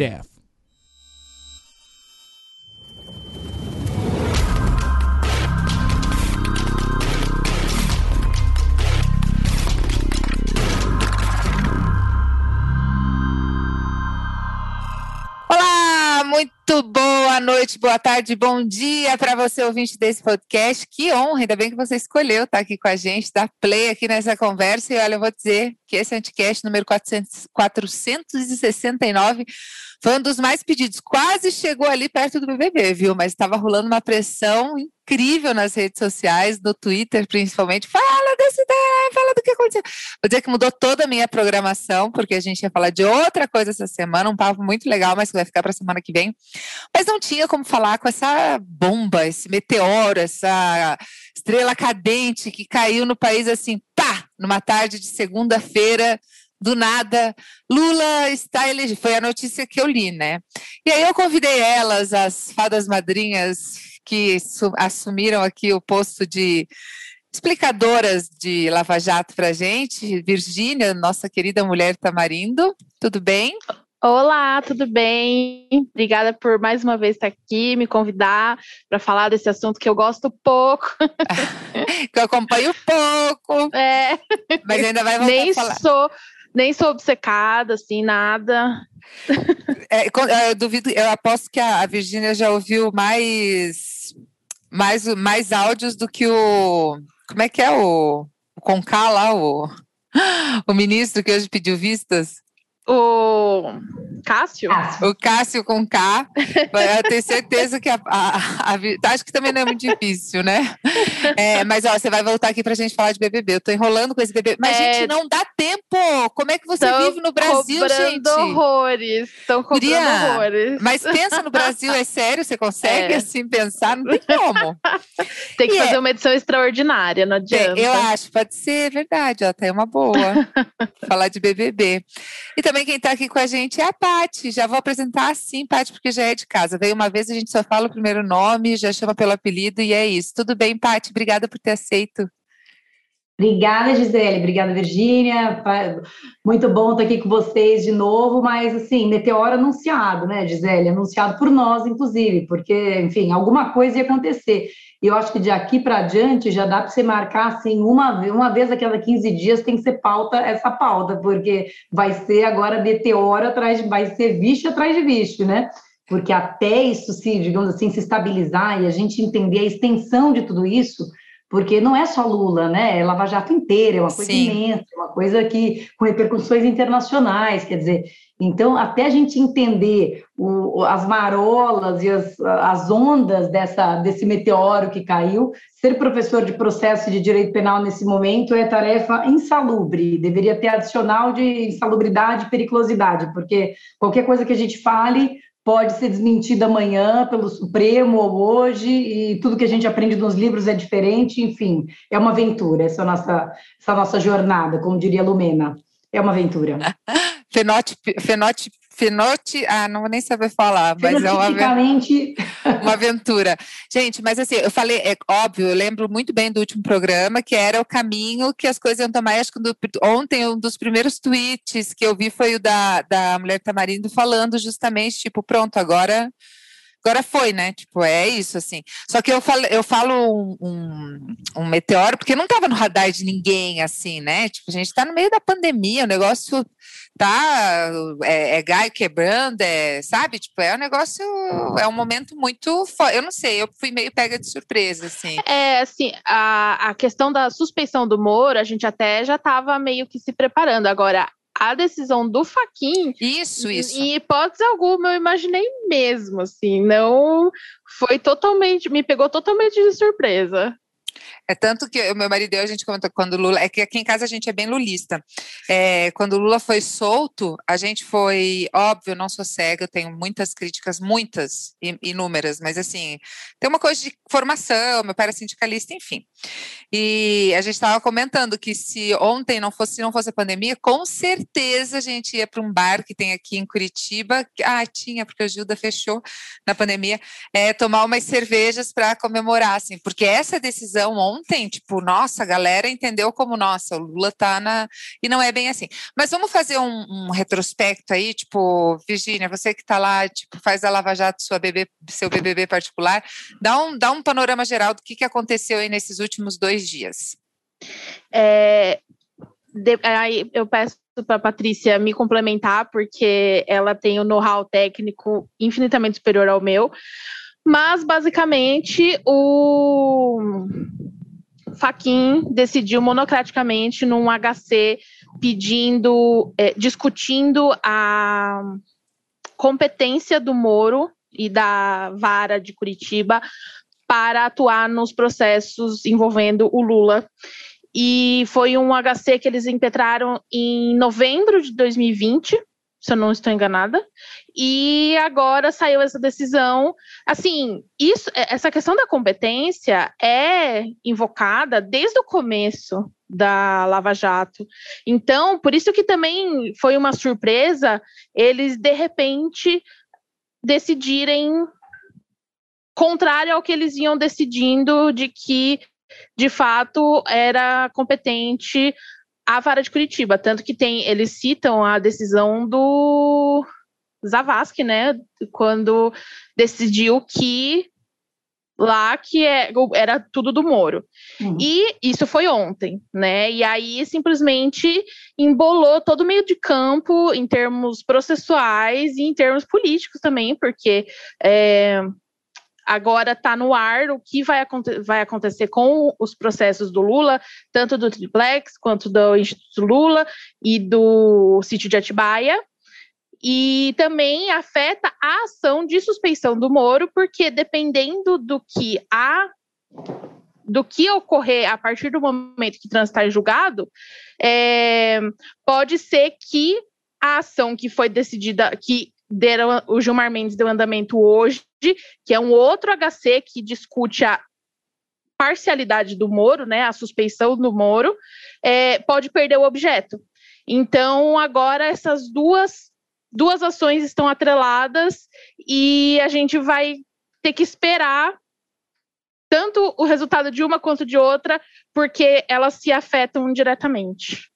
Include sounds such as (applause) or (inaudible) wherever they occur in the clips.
staff. Noite, boa tarde, bom dia para você ouvinte desse podcast. Que honra, ainda bem que você escolheu estar aqui com a gente, dar play aqui nessa conversa. E olha, eu vou dizer que esse anticast número 400, 469 foi um dos mais pedidos. Quase chegou ali perto do BBB, viu? Mas estava rolando uma pressão incrível nas redes sociais, no Twitter principalmente. Fala desse fala do que aconteceu. Vou dizer que mudou toda a minha programação, porque a gente ia falar de outra coisa essa semana, um papo muito legal, mas que vai ficar para a semana que vem. Mas não tinha como falar com essa bomba, esse meteoro, essa estrela cadente que caiu no país assim, pá, numa tarde de segunda-feira do nada, Lula está elegido. Foi a notícia que eu li, né? E aí eu convidei elas, as fadas madrinhas que assumiram aqui o posto de explicadoras de Lava Jato para a gente. Virgínia, nossa querida mulher Tamarindo, tudo bem? Olá, tudo bem? Obrigada por mais uma vez estar aqui, me convidar para falar desse assunto que eu gosto pouco. (laughs) que eu acompanho pouco. É. Mas ainda vai voltar Nem a falar. sou nem sou obcecada, assim, nada. É, eu duvido, eu aposto que a, Virgínia já ouviu mais, mais, mais áudios do que o. Como é que é o, o Conká lá, o, (gasps) o ministro que hoje pediu vistas? O Cássio? O Cássio com K. Eu tenho certeza que a, a, a, Acho que também não é muito difícil, né? É, mas ó, você vai voltar aqui pra gente falar de BBB. Eu tô enrolando com esse BBB. Mas, é... gente, não dá tempo. Como é que você Tão vive no Brasil, gente? horrores. Estão cobrando horrores. Mas pensa no Brasil, é sério? Você consegue, é. assim, pensar? Não tem como. (laughs) tem que e fazer é... uma edição extraordinária, não adianta. eu acho, pode ser verdade. Ó, tá uma boa. (laughs) falar de BBB. E também quem está aqui com a gente é a Pati. Já vou apresentar assim, Pati, porque já é de casa. Veio uma vez, a gente só fala o primeiro nome, já chama pelo apelido e é isso. Tudo bem, Pati? Obrigada por ter aceito. Obrigada, Gisele. Obrigada, Virgínia. Muito bom estar aqui com vocês de novo, mas assim, meteoro anunciado, né, Gisele? Anunciado por nós, inclusive, porque, enfim, alguma coisa ia acontecer. E eu acho que de aqui para diante já dá para você marcar assim, uma, uma vez a cada 15 dias tem que ser pauta essa pauta, porque vai ser agora meteoro atrás vai ser vixe atrás de vixe, né? Porque até isso se, digamos assim, se estabilizar e a gente entender a extensão de tudo isso, porque não é só Lula, né? É Lava Jato inteira, é uma coisa Sim. imensa, uma coisa que com repercussões internacionais, quer dizer, então até a gente entender o, as marolas e as, as ondas dessa, desse meteoro que caiu, ser professor de processo de direito penal nesse momento é tarefa insalubre, deveria ter adicional de insalubridade e periculosidade, porque qualquer coisa que a gente fale pode ser desmentida amanhã pelo Supremo ou hoje, e tudo que a gente aprende nos livros é diferente, enfim, é uma aventura, essa nossa, essa nossa jornada, como diria Lumena, é uma aventura. (laughs) Fenótipo, fenótipo, fenote, ah, não vou nem saber falar, mas é uma, (laughs) uma aventura. Gente, mas assim, eu falei, é óbvio, eu lembro muito bem do último programa, que era o caminho que as coisas iam tomar. Acho que ontem um dos primeiros tweets que eu vi foi o da, da mulher Tamarindo falando justamente, tipo, pronto, agora agora foi, né? Tipo, é isso, assim. Só que eu falo, eu falo um, um, um meteoro, porque não estava no radar de ninguém, assim, né? Tipo, a gente está no meio da pandemia, o negócio tá, é, é gai quebrando, é, sabe? Tipo, é um negócio, é um momento muito, eu não sei, eu fui meio pega de surpresa, assim. É, assim, a, a questão da suspeição do Moro, a gente até já estava meio que se preparando. Agora, a decisão do Faquin. Isso, isso. Em hipótese alguma, eu imaginei mesmo, assim, não foi totalmente, me pegou totalmente de surpresa. É tanto que o meu marido e eu, a gente comentou quando o Lula. É que aqui em casa a gente é bem lulista. É, quando o Lula foi solto, a gente foi. Óbvio, não sou cega, eu tenho muitas críticas, muitas, inúmeras, mas assim, tem uma coisa de formação, meu pai era sindicalista, enfim. E a gente estava comentando que se ontem não fosse, não fosse a pandemia, com certeza a gente ia para um bar que tem aqui em Curitiba. Ah, tinha, porque o Gilda fechou na pandemia, é, tomar umas cervejas para comemorar, assim, porque essa decisão explosão ontem, tipo, nossa, a galera entendeu como, nossa, o Lula tá na. E não é bem assim. Mas vamos fazer um, um retrospecto aí, tipo, Virgínia, você que tá lá, tipo, faz a Lava Jato sua bebê, seu BBB particular, dá um, dá um panorama geral do que, que aconteceu aí nesses últimos dois dias. É, de, aí eu peço para Patrícia me complementar, porque ela tem o um know-how técnico infinitamente superior ao meu. Mas, basicamente, o Faquin decidiu monocraticamente num HC pedindo, é, discutindo a competência do Moro e da vara de Curitiba para atuar nos processos envolvendo o Lula e foi um HC que eles impetraram em novembro de 2020, se eu não estou enganada. E agora saiu essa decisão. Assim, isso, é, essa questão da competência é invocada desde o começo da Lava Jato. Então, por isso que também foi uma surpresa eles de repente decidirem contrário ao que eles iam decidindo de que de fato era competente a vara de Curitiba, tanto que tem, eles citam a decisão do Zavascki, né, quando decidiu que lá que é, era tudo do Moro. Uhum. E isso foi ontem, né? E aí simplesmente embolou todo o meio de campo em termos processuais e em termos políticos também, porque é, agora está no ar o que vai, aconte vai, acontecer com os processos do Lula, tanto do Triplex quanto do Instituto Lula e do sítio de Atibaia. E também afeta a ação de suspeição do Moro, porque dependendo do que a do que ocorrer a partir do momento que transitar julgado, é, pode ser que a ação que foi decidida, que deram, o Gilmar Mendes deu andamento hoje, que é um outro HC que discute a parcialidade do Moro, né, a suspeição do Moro, é, pode perder o objeto. Então, agora essas duas, duas ações estão atreladas e a gente vai ter que esperar tanto o resultado de uma quanto de outra, porque elas se afetam diretamente.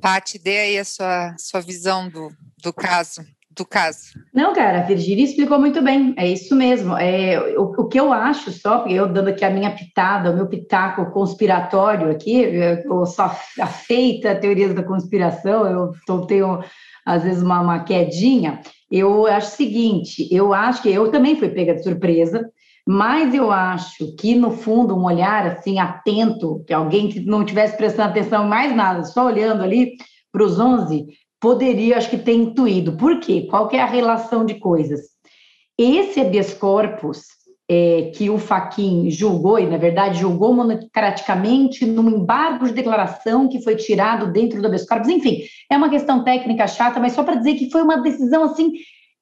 Paty, dê aí a sua, sua visão do, do caso do caso. Não, cara, a Virgínia explicou muito bem, é isso mesmo. É, o, o, que eu acho só, eu dando aqui a minha pitada, o meu pitaco conspiratório aqui, eu sou afeita a teorias da conspiração, eu tô, tenho às vezes uma, uma quedinha, eu acho o seguinte, eu acho que eu também fui pega de surpresa, mas eu acho que, no fundo, um olhar assim atento, que alguém que não tivesse prestando atenção mais nada, só olhando ali para os 11, poderia, acho que, ter intuído. Por quê? Qual é a relação de coisas? Esse habeas corpus é, que o Faquin julgou, e na verdade julgou monocraticamente num embargo de declaração que foi tirado dentro do habeas corpus, enfim, é uma questão técnica chata, mas só para dizer que foi uma decisão assim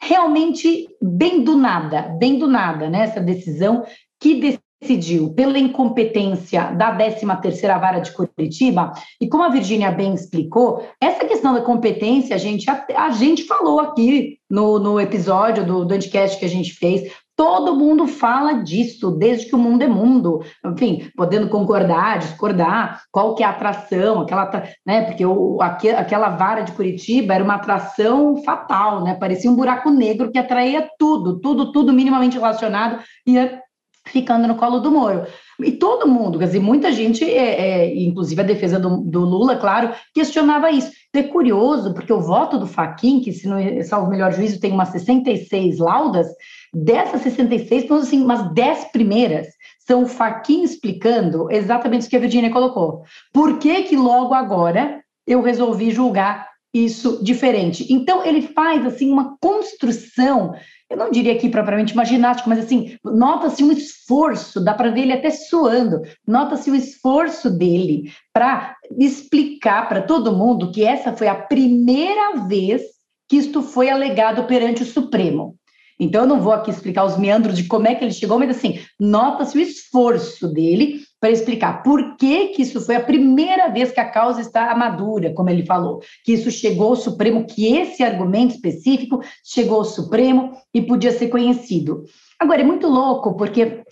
realmente bem do nada, bem do nada, né? Essa decisão que decidiu pela incompetência da 13ª Vara de Curitiba, e como a Virgínia bem explicou, essa questão da competência, a gente, a, a gente falou aqui no, no episódio do, do Anticast que a gente fez, Todo mundo fala disso, desde que o mundo é mundo. Enfim, podendo concordar, discordar, qual que é a atração, aquela, né? Porque o, aquela vara de Curitiba era uma atração fatal, né? Parecia um buraco negro que atraía tudo, tudo, tudo minimamente relacionado ia ficando no colo do Moro. E todo mundo, quer dizer, muita gente, é, é, inclusive a defesa do, do, Lula, claro, questionava isso. É curioso, porque o voto do Faquin, que, se não salvo o melhor juízo, tem umas 66 laudas, dessas 66, então, assim, umas 10 primeiras são o Faquin explicando exatamente isso que a Virginia colocou. Por que que logo agora eu resolvi julgar isso diferente? Então, ele faz, assim, uma construção eu não diria aqui propriamente uma ginástica, mas assim, nota-se um esforço, dá para ver ele até suando, nota-se o esforço dele para explicar para todo mundo que essa foi a primeira vez que isto foi alegado perante o Supremo. Então, eu não vou aqui explicar os meandros de como é que ele chegou, mas assim, nota-se o esforço dele para explicar por que, que isso foi a primeira vez que a causa está madura, como ele falou, que isso chegou ao Supremo, que esse argumento específico chegou ao Supremo e podia ser conhecido. Agora, é muito louco, porque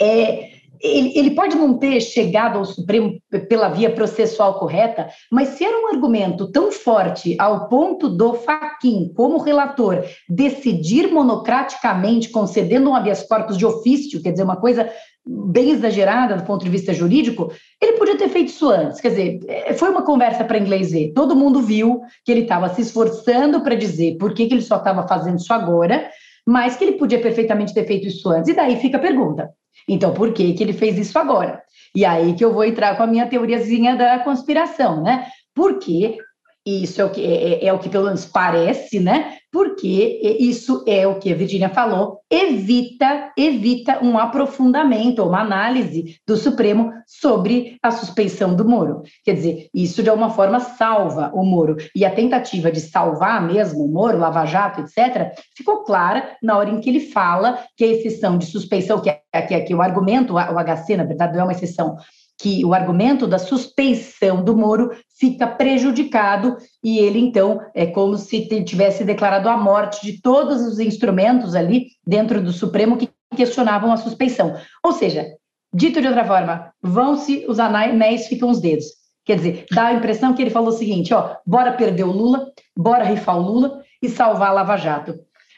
é, ele, ele pode não ter chegado ao Supremo pela via processual correta, mas se era um argumento tão forte ao ponto do Faquin, como relator, decidir monocraticamente concedendo um habeas corpus de ofício, quer dizer, uma coisa bem exagerada do ponto de vista jurídico, ele podia ter feito isso antes. Quer dizer, é, foi uma conversa para inglês ver. Todo mundo viu que ele estava se esforçando para dizer por que, que ele só estava fazendo isso agora, mas que ele podia perfeitamente ter feito isso antes. E daí fica a pergunta: então, por que, que ele fez isso agora? E aí que eu vou entrar com a minha teoriazinha da conspiração, né? Porque isso é o que é, é, é, o que pelo menos parece, né? Porque isso é o que a Virginia falou, evita evita um aprofundamento, uma análise do Supremo sobre a suspeição do Moro. Quer dizer, isso de alguma forma salva o Moro. E a tentativa de salvar mesmo o Moro, Lava Jato, etc., ficou clara na hora em que ele fala que a exceção de suspeição, que é, que é que o argumento, o HC, na verdade, não é uma exceção, que o argumento da suspeição do Moro fica prejudicado e ele então é como se tivesse declarado a morte de todos os instrumentos ali dentro do Supremo que questionavam a suspeição. Ou seja, dito de outra forma, vão-se os anéis, ficam os dedos. Quer dizer, dá a impressão que ele falou o seguinte, ó, bora perder o Lula, bora rifar o Lula e salvar a Lava Jato.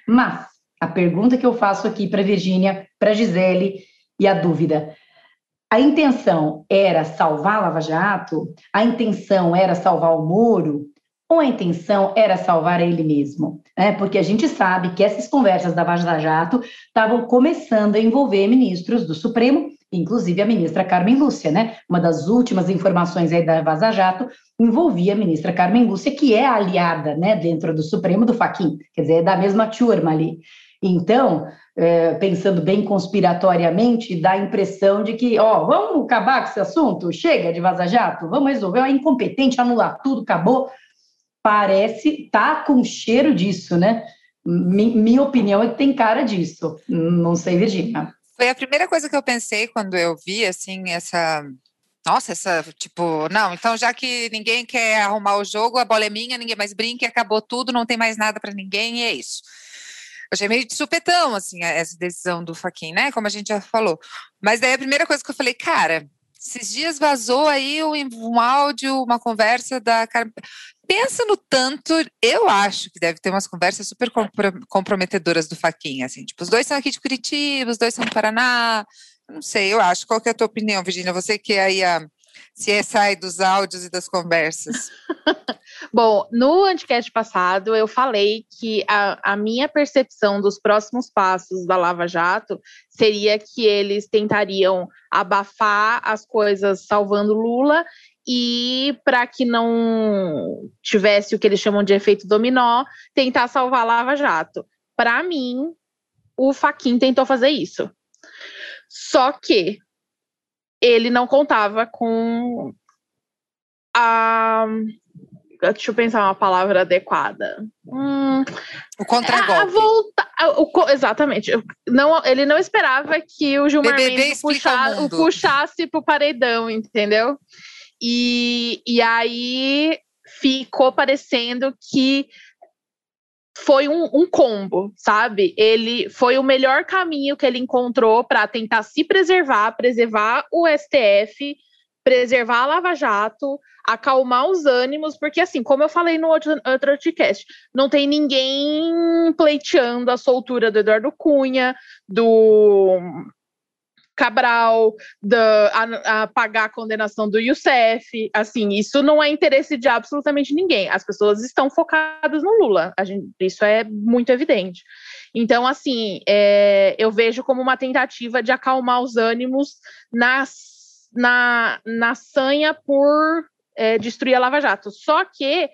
Mas a pergunta que eu faço aqui para Virgínia, para Gisele e a dúvida, a intenção era salvar Lava Jato? A intenção era salvar o Moro? Ou a intenção era salvar ele mesmo? É, porque a gente sabe que essas conversas da Vaza Jato estavam começando a envolver ministros do Supremo, inclusive a ministra Carmen Lúcia, né? Uma das últimas informações aí da Vaza Jato envolvia a ministra Carmen Lúcia, que é aliada, né, dentro do Supremo do Faquin, quer dizer, é da mesma turma ali. Então, é, pensando bem conspiratoriamente, dá a impressão de que, ó, vamos acabar com esse assunto? Chega de vaza-jato? Vamos resolver? É incompetente, anular tudo, acabou. Parece, tá com cheiro disso, né? minha opinião é que tem cara disso. Não sei, Virginia. Foi a primeira coisa que eu pensei quando eu vi, assim, essa nossa, essa, tipo, não, então já que ninguém quer arrumar o jogo, a bola é minha, ninguém mais brinca, acabou tudo, não tem mais nada para ninguém, e é isso achei meio de supetão, assim, essa decisão do Faquin, né? Como a gente já falou. Mas daí a primeira coisa que eu falei, cara, esses dias vazou aí um, áudio, uma conversa da Carmen. Pensa no tanto, eu acho que deve ter umas conversas super comprometedoras do Faquin, assim, tipo, os dois são aqui de Curitiba, os dois são do Paraná, não sei, eu acho. Qual que é a tua opinião, Virginia? Você que é aí a se é sai dos áudios e das conversas? (laughs) Bom, no anticast passado eu falei que a, a minha percepção dos próximos passos da Lava Jato seria que eles tentariam abafar as coisas salvando Lula e para que não tivesse o que eles chamam de efeito dominó, tentar salvar a Lava Jato. Para mim, o Faquin tentou fazer isso. Só que ele não contava com a. Deixa eu pensar uma palavra adequada. Hum, o contragolpe. Volta, o, exatamente. Não, ele não esperava que o Gilmar Mendes puxar, o, o puxasse pro paredão, entendeu? E, e aí ficou parecendo que foi um, um, combo, sabe? Ele foi o melhor caminho que ele encontrou para tentar se preservar, preservar o STF, preservar a Lava Jato, acalmar os ânimos, porque assim, como eu falei no outro, outro podcast, não tem ninguém pleiteando a soltura do Eduardo Cunha, do Cabral, da, a, a, pagar a condenação do Youssef. Assim, isso não é interesse de absolutamente ninguém. As pessoas estão focadas no Lula. Gente, isso é muito evidente. Então, assim, é, eu vejo como uma tentativa de acalmar os ânimos nas, na, na sanha por é, destruir a Lava Jato. Só que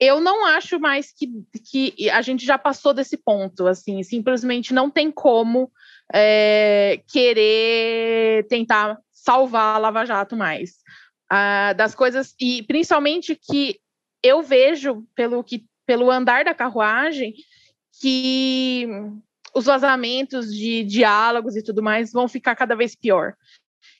eu não acho mais que, que a gente já passou desse ponto, assim, simplesmente não tem como é, querer tentar salvar a Lava Jato mais. Ah, das coisas, e principalmente que eu vejo pelo, que, pelo andar da carruagem que os vazamentos de diálogos e tudo mais vão ficar cada vez pior.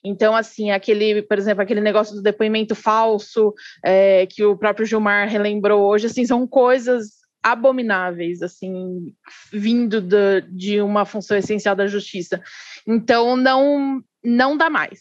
Então, assim, aquele, por exemplo, aquele negócio do depoimento falso é, que o próprio Gilmar relembrou hoje, assim, são coisas abomináveis, assim, vindo de, de uma função essencial da justiça. Então, não não dá mais.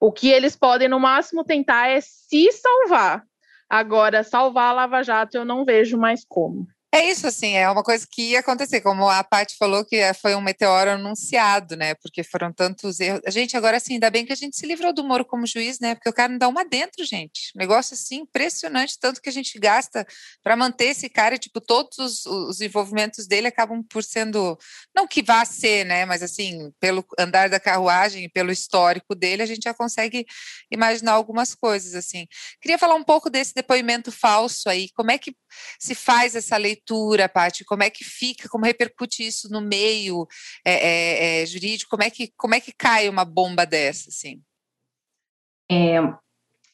O que eles podem, no máximo, tentar é se salvar. Agora, salvar a Lava Jato, eu não vejo mais como. É isso, assim, é uma coisa que ia acontecer, como a Paty falou, que é, foi um meteoro anunciado, né? Porque foram tantos erros. A gente, agora, assim, ainda bem que a gente se livrou do Moro como juiz, né? Porque o cara não dá uma dentro, gente. negócio, assim, impressionante, tanto que a gente gasta para manter esse cara, e, tipo, todos os, os, envolvimentos dele acabam por sendo, não que vá ser, né? Mas, assim, pelo andar da carruagem, pelo histórico dele, a gente já consegue imaginar algumas coisas, assim. Queria falar um pouco desse depoimento falso aí, como é que se faz essa leitura, Paty? Como é que fica? Como repercute isso no meio é, é, é, jurídico? Como é, que, como é que cai uma bomba dessa, assim? É,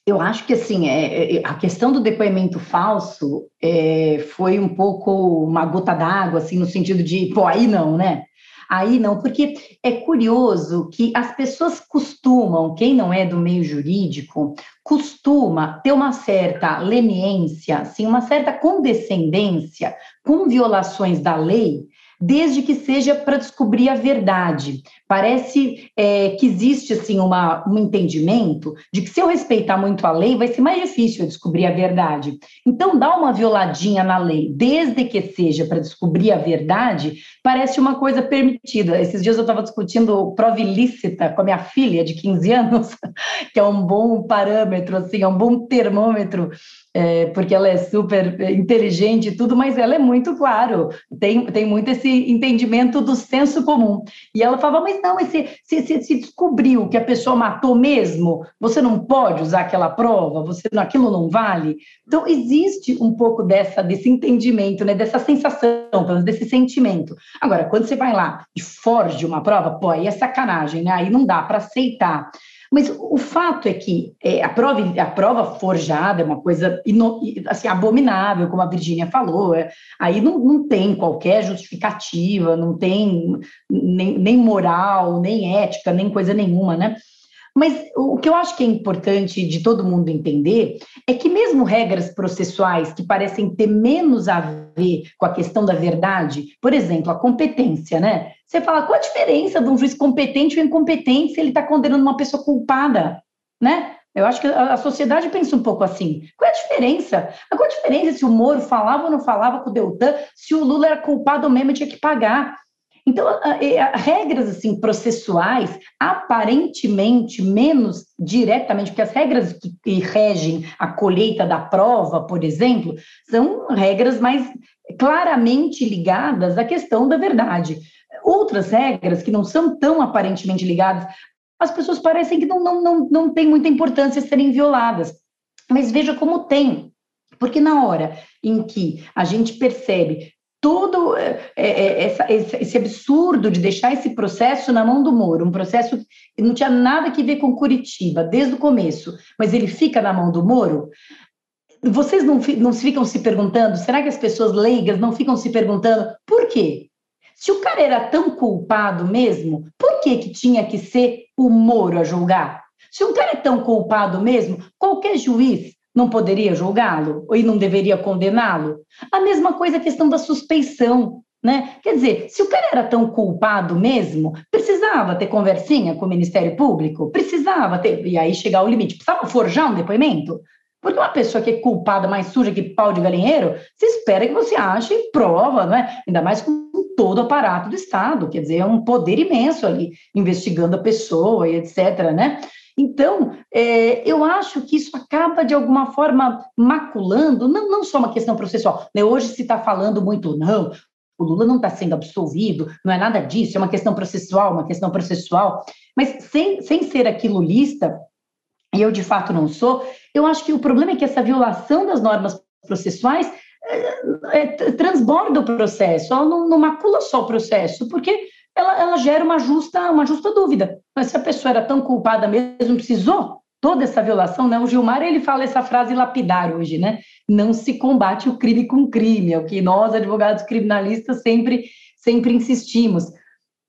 eu acho que assim é, é, a questão do depoimento falso é, foi um pouco uma gota d'água, assim, no sentido de, pô, aí não, né? Aí não, porque é curioso que as pessoas costumam, quem não é do meio jurídico, costuma ter uma certa leniência, assim, uma certa condescendência com violações da lei, desde que seja para descobrir a verdade. Parece é, que existe assim uma, um entendimento de que se eu respeitar muito a lei, vai ser mais difícil eu descobrir a verdade. Então, dar uma violadinha na lei, desde que seja para descobrir a verdade, parece uma coisa permitida. Esses dias eu estava discutindo prova ilícita com a minha filha de 15 anos, (laughs) que é um bom parâmetro, assim, é um bom termômetro é, porque ela é super inteligente e tudo, mas ela é muito claro, tem, tem muito esse entendimento do senso comum. E ela falava, mas não, mas se, se, se descobriu que a pessoa matou mesmo, você não pode usar aquela prova, você aquilo não vale. Então, existe um pouco dessa, desse entendimento, né, dessa sensação, desse sentimento. Agora, quando você vai lá e forge uma prova, pô, aí é sacanagem, né? Aí não dá para aceitar. Mas o fato é que é, a, prova, a prova forjada é uma coisa ino, assim, abominável, como a Virginia falou. É, aí não, não tem qualquer justificativa, não tem nem, nem moral, nem ética, nem coisa nenhuma, né? Mas o que eu acho que é importante de todo mundo entender é que, mesmo regras processuais que parecem ter menos a ver com a questão da verdade, por exemplo, a competência, né? Você fala, qual a diferença de um juiz competente ou incompetente se ele está condenando uma pessoa culpada, né? Eu acho que a sociedade pensa um pouco assim. Qual é a diferença? Qual a diferença se o Moro falava ou não falava com o Deltan, se o Lula era culpado mesmo e tinha que pagar? Então, regras assim processuais, aparentemente menos diretamente, porque as regras que, que regem a colheita da prova, por exemplo, são regras mais claramente ligadas à questão da verdade. Outras regras que não são tão aparentemente ligadas, as pessoas parecem que não, não, não, não tem muita importância serem violadas. Mas veja como tem. Porque na hora em que a gente percebe todo é, é, essa, esse absurdo de deixar esse processo na mão do Moro, um processo que não tinha nada que ver com Curitiba desde o começo, mas ele fica na mão do Moro. Vocês não, não ficam se perguntando, será que as pessoas leigas não ficam se perguntando por quê? Se o cara era tão culpado mesmo, por que, que tinha que ser o Moro a julgar? Se um cara é tão culpado mesmo, qualquer juiz não poderia julgá-lo e não deveria condená-lo? A mesma coisa a questão da suspeição, né? Quer dizer, se o cara era tão culpado mesmo, precisava ter conversinha com o Ministério Público? Precisava ter, e aí chegar ao limite, precisava forjar um depoimento? Porque uma pessoa que é culpada mais suja que pau de galinheiro, se espera que você ache prova, não é? Ainda mais com todo o aparato do Estado, quer dizer, é um poder imenso ali, investigando a pessoa e etc, né? Então, é, eu acho que isso acaba, de alguma forma, maculando, não, não só uma questão processual. Né? Hoje se está falando muito, não, o Lula não está sendo absolvido, não é nada disso, é uma questão processual, uma questão processual. Mas sem, sem ser aqui lulista, e eu de fato não sou, eu acho que o problema é que essa violação das normas processuais é, é, transborda o processo, ela não, não macula só o processo, porque ela, ela gera uma justa, uma justa dúvida. Mas se a pessoa era tão culpada mesmo, precisou toda essa violação, né? O Gilmar ele fala essa frase lapidar hoje, né? Não se combate o crime com crime, é o que nós advogados criminalistas sempre sempre insistimos.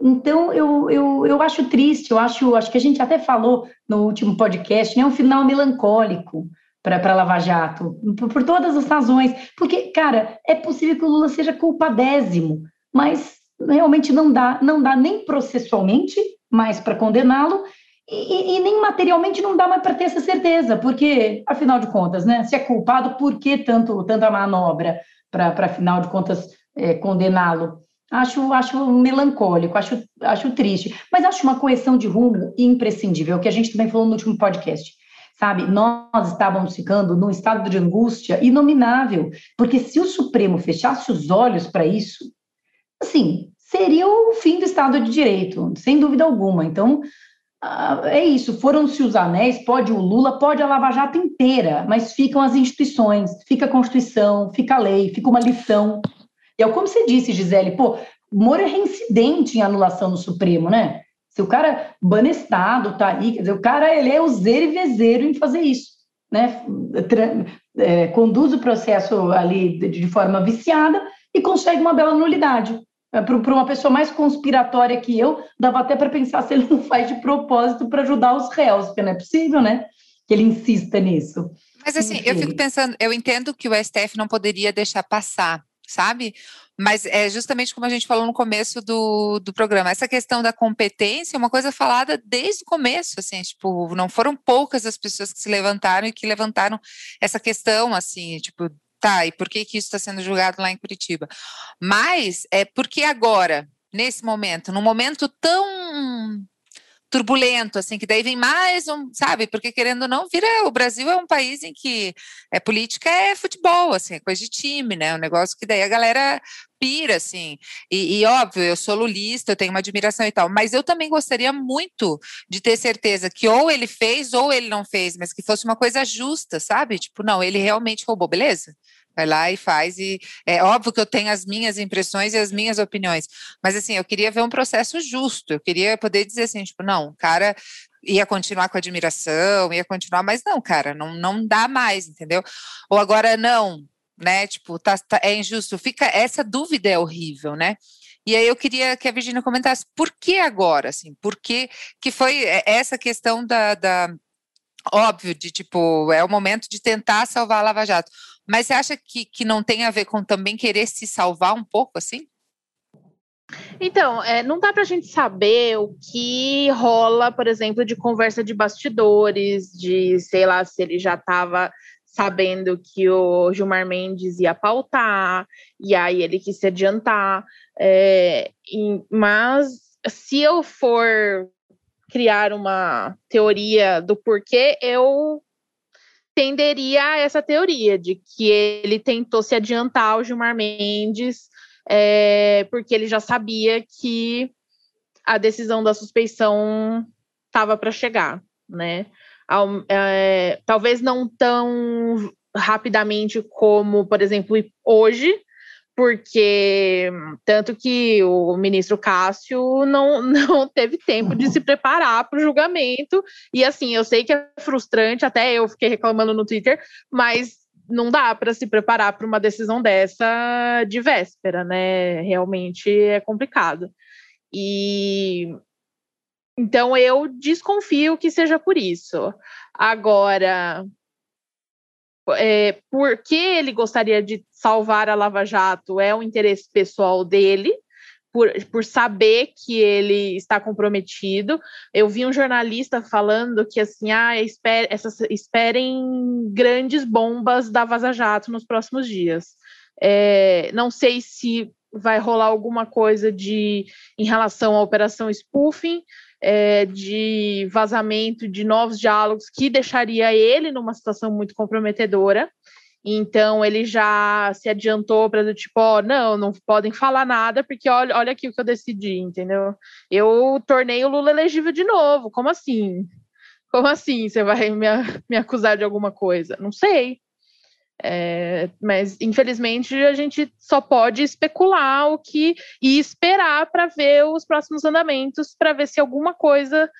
Então eu, eu, eu acho triste, eu acho acho que a gente até falou no último podcast, né? Um final melancólico para Lava Jato, por, por todas as razões, porque cara é possível que o Lula seja culpadésimo, mas realmente não dá, não dá nem processualmente mais para condená-lo, E, e, nem materialmente não dá mais para ter essa certeza, porque, afinal de contas, né, se é culpado, por que tanto, tanta manobra para, afinal de contas, é, condená-lo? Acho, acho melancólico, acho, acho triste, mas acho uma correção de rumo imprescindível, que a gente também falou no último podcast. Sabe, nós estávamos ficando num estado de angústia inominável, porque se o Supremo fechasse os olhos para isso, assim, seria o fim do Estado de Direito, sem dúvida alguma. Então, ah, é isso, foram-se os anéis, pode o Lula, pode a Lava Jato inteira, mas ficam as instituições, fica a Constituição, fica a lei, fica uma lição. E é como você disse, Gisele, pô, Moro é reincidente em anulação no Supremo, né? Se o cara, banestado, tá aí, quer dizer, o cara, ele é useiro e vezeiro em fazer isso, né? É, conduz o processo ali de, de forma viciada e consegue uma bela nulidade. É, para uma pessoa mais conspiratória que eu, dava até para pensar se ele não faz de propósito para ajudar os réus, porque não é possível, né? Que ele insista nisso. Mas assim, Enfim. eu fico pensando, eu entendo que o STF não poderia deixar passar, sabe? Mas é justamente como a gente falou no começo do, do programa, essa questão da competência é uma coisa falada desde o começo, assim, tipo, não foram poucas as pessoas que se levantaram e que levantaram essa questão, assim, tipo, tá, e por que, que isso está sendo julgado lá em Curitiba? Mas é porque agora, nesse momento, num momento tão turbulento, assim, que daí vem mais um, sabe? Porque querendo ou não, vira o Brasil é um país em que é política é futebol, assim, é coisa de time, né? Um negócio que daí a galera pira, assim. E, e, óbvio, eu sou lulista, eu tenho uma admiração e tal, mas eu também gostaria muito de ter certeza que ou ele fez ou ele não fez, mas que fosse uma coisa justa, sabe? Tipo, não, ele realmente roubou, beleza? Vai lá e faz. E é óbvio que eu tenho as minhas impressões e as minhas opiniões. Mas assim, eu queria ver um processo justo. Eu queria poder dizer assim, tipo, não, o cara ia continuar com admiração, ia continuar, mas não, cara, não, não dá mais, entendeu? Ou agora não, né? Tipo, tá, tá, é injusto. Fica essa dúvida é horrível, né? E aí eu queria que a Virginia comentasse por que agora, assim, por que, que foi é, essa questão da, da óbvio, de tipo, é o momento de tentar salvar a Lava Jato. Mas você acha que, que não tem a ver com também querer se salvar um pouco, assim? Então, é, não dá para a gente saber o que rola, por exemplo, de conversa de bastidores, de sei lá se ele já estava sabendo que o Gilmar Mendes ia pautar, e aí ele quis se adiantar. É, e, mas se eu for criar uma teoria do porquê, eu tenderia a essa teoria de que ele tentou se adiantar ao Gilmar Mendes, é, porque ele já sabia que a decisão da suspeição estava para chegar, né? É, talvez não tão rapidamente como, por exemplo, hoje, porque tanto que o ministro Cássio não, (laughs) não teve tempo de se preparar para o julgamento. E assim, eu sei que é frustrante, até eu fiquei reclamando no Twitter, mas não dá para se preparar para uma decisão dessa de véspera, né? Realmente é complicado. E então eu desconfio que seja por isso. Agora, é, por que ele gostaria de salvar a Lava Jato é um interesse pessoal dele, por, por saber que ele está comprometido. Eu vi um jornalista falando que assim, ah, espere, essas, esperem grandes bombas da Vaza Jato nos próximos dias. É, não sei se vai rolar alguma coisa de em relação à operação spoofing, é, de vazamento de novos diálogos que deixaria ele numa situação muito comprometedora. Então ele já se adiantou para do tipo, ó, oh, não, não podem falar nada, porque olha, olha aqui o que eu decidi, entendeu? Eu tornei o Lula elegível de novo. Como assim? Como assim você vai (laughs) me, me acusar de alguma coisa? Não sei. É, mas infelizmente a gente só pode especular o que e esperar para ver os próximos andamentos para ver se alguma coisa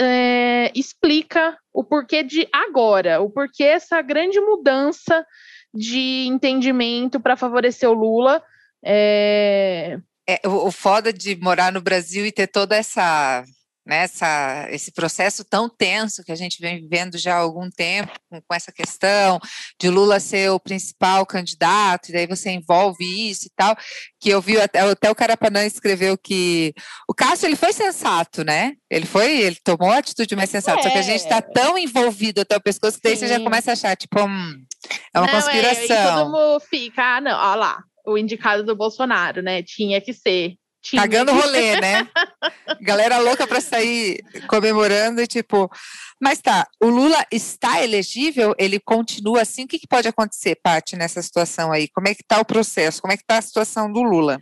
é, explica o porquê de agora, o porquê essa grande mudança de entendimento para favorecer o Lula. É... É, o, o foda de morar no Brasil e ter toda essa nessa esse processo tão tenso que a gente vem vivendo já há algum tempo com, com, essa questão de Lula ser o principal candidato e daí você envolve isso e tal que eu vi até, até o Carapanã escreveu que o Cássio ele foi sensato né? Ele foi ele tomou a atitude mais sensata é. só que a gente está tão envolvido até o pescoço que daí você já começa a achar tipo hum, é uma Não, conspiração é, todo mundo fica ah, não olha lá o indicado do Bolsonaro né? Tinha que ser tinha. Cagando rolê, né? (laughs) Galera louca para sair comemorando e tipo. Mas tá, o Lula está elegível? Ele continua assim? O que, que pode acontecer, Paty, nessa situação aí? Como é que está o processo? Como é que está a situação do Lula?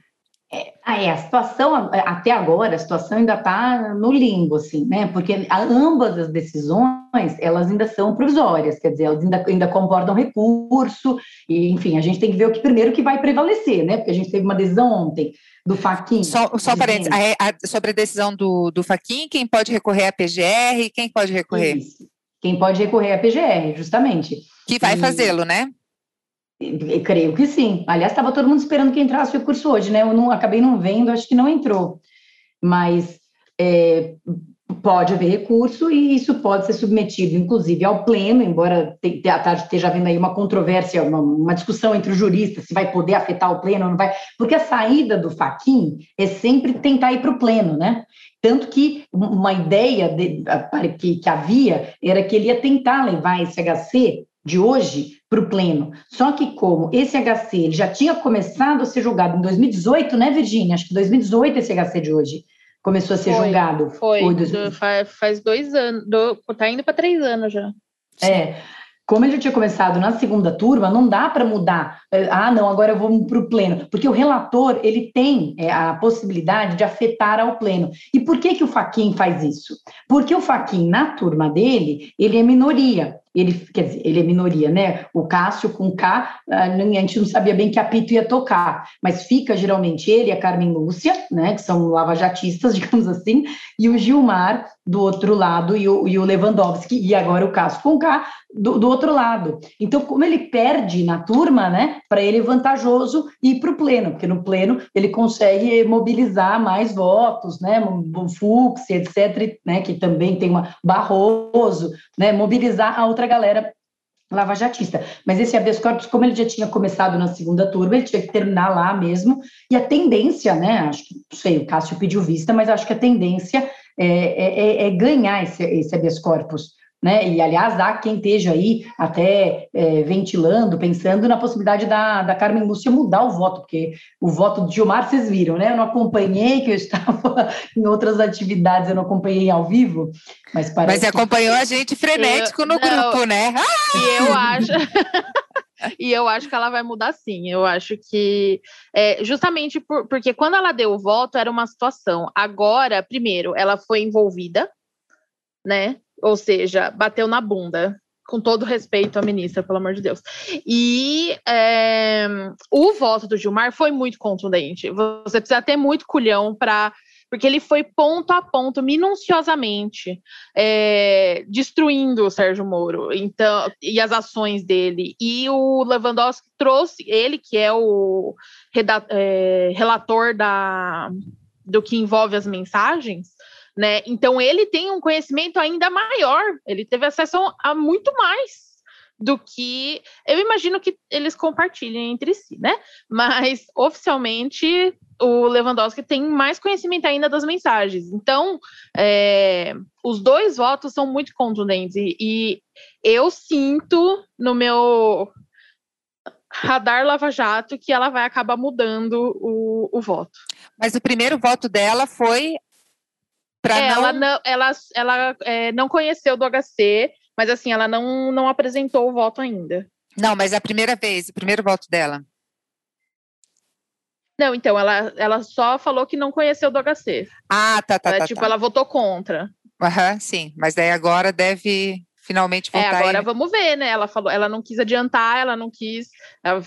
É, é, a situação, até agora, a situação ainda está no limbo, assim, né? Porque ambas as decisões, elas ainda são provisórias, quer dizer, elas ainda, ainda comportam recurso, e, enfim, a gente tem que ver o que primeiro que vai prevalecer, né? Porque a gente teve uma decisão ontem do Faquin. Só, só parênteses, a, a, sobre a decisão do, do Faquin, quem pode recorrer à PGR, quem pode recorrer? Isso. Quem pode recorrer à PGR, justamente. Que vai fazê-lo, né? Eu creio que sim. Aliás, estava todo mundo esperando que entrasse o recurso hoje, né? Eu não acabei não vendo, acho que não entrou. Mas é, pode haver recurso e isso pode ser submetido, inclusive, ao pleno, embora esteja havendo aí uma controvérsia, uma, uma, discussão entre os juristas se vai poder afetar o pleno ou não vai, porque a saída do Faquin é sempre tentar ir para o pleno, né? Tanto que uma ideia de, que, que havia era que ele ia tentar levar esse HC de hoje para o pleno. Só que como esse HC ele já tinha começado a ser julgado em 2018, né, Virginia? Acho que 2018 esse HC de hoje começou a ser foi, julgado. Foi, foi do, faz, dois anos, do, tá indo para três anos já. É. Como ele tinha começado na segunda turma, não dá para mudar. É, ah, não, agora eu vou para o pleno. Porque o relator ele tem é, a possibilidade de afetar ao pleno. E por que, que o Faquin faz isso? Porque o Faquin, na turma dele, ele é minoria ele, quer dizer, ele é minoria, né? O Cássio com K, a gente não sabia bem que apito ia tocar, mas fica geralmente ele a Carmen Lúcia, né? Que são lavajatistas, (laughs) digamos assim, e o Gilmar do outro lado e o, e o Lewandowski, e agora o Cássio com K do, do outro lado. Então, como ele perde na turma, né? Para ele é vantajoso ir para o pleno, porque no pleno ele consegue mobilizar mais votos, né? Fux, etc., né? Que também tem uma Barroso, né? Mobilizar a outra outra galera lavajatista. Mas esse habeas corpus, como ele já tinha começado na segunda turma, ele tinha que terminar lá mesmo. E a tendência, né? Acho que, não sei, o Cássio pediu vista, mas acho que a tendência é, é, é, é ganhar esse, esse habeas corpus né? E aliás, há quem esteja aí até é, ventilando, pensando na possibilidade da, da Carmen Lúcia mudar o voto, porque o voto de Gilmar vocês viram, né? Eu não acompanhei, que eu estava (laughs) em outras atividades, eu não acompanhei ao vivo, mas parece. Mas acompanhou a gente frenético eu, no não, grupo, né? E eu acho. (laughs) e eu acho que ela vai mudar sim. Eu acho que é, justamente por, porque quando ela deu o voto era uma situação. Agora, primeiro, ela foi envolvida, né? Ou seja, bateu na bunda, com todo respeito à ministra, pelo amor de Deus. E é, o voto do Gilmar foi muito contundente. Você precisa ter muito culhão para. Porque ele foi ponto a ponto, minuciosamente, é, destruindo o Sérgio Moro então, e as ações dele. E o Lewandowski trouxe, ele que é o é, relator da, do que envolve as mensagens, né? Então ele tem um conhecimento ainda maior, ele teve acesso a muito mais do que eu imagino que eles compartilhem entre si, né? Mas oficialmente o Lewandowski tem mais conhecimento ainda das mensagens. Então, é, os dois votos são muito contundentes e, e eu sinto no meu radar Lava Jato que ela vai acabar mudando o, o voto. Mas o primeiro voto dela foi Pra é, não... Ela, não, ela, ela é, não conheceu do HC, mas assim, ela não, não apresentou o voto ainda. Não, mas é a primeira vez, o primeiro voto dela. Não, então, ela, ela só falou que não conheceu do HC. Ah, tá, tá, ela, tá. Tipo, tá. ela votou contra. Aham, sim. Mas daí agora deve finalmente voltar. É, agora vamos ver, né? Ela falou, ela não quis adiantar, ela não quis, ela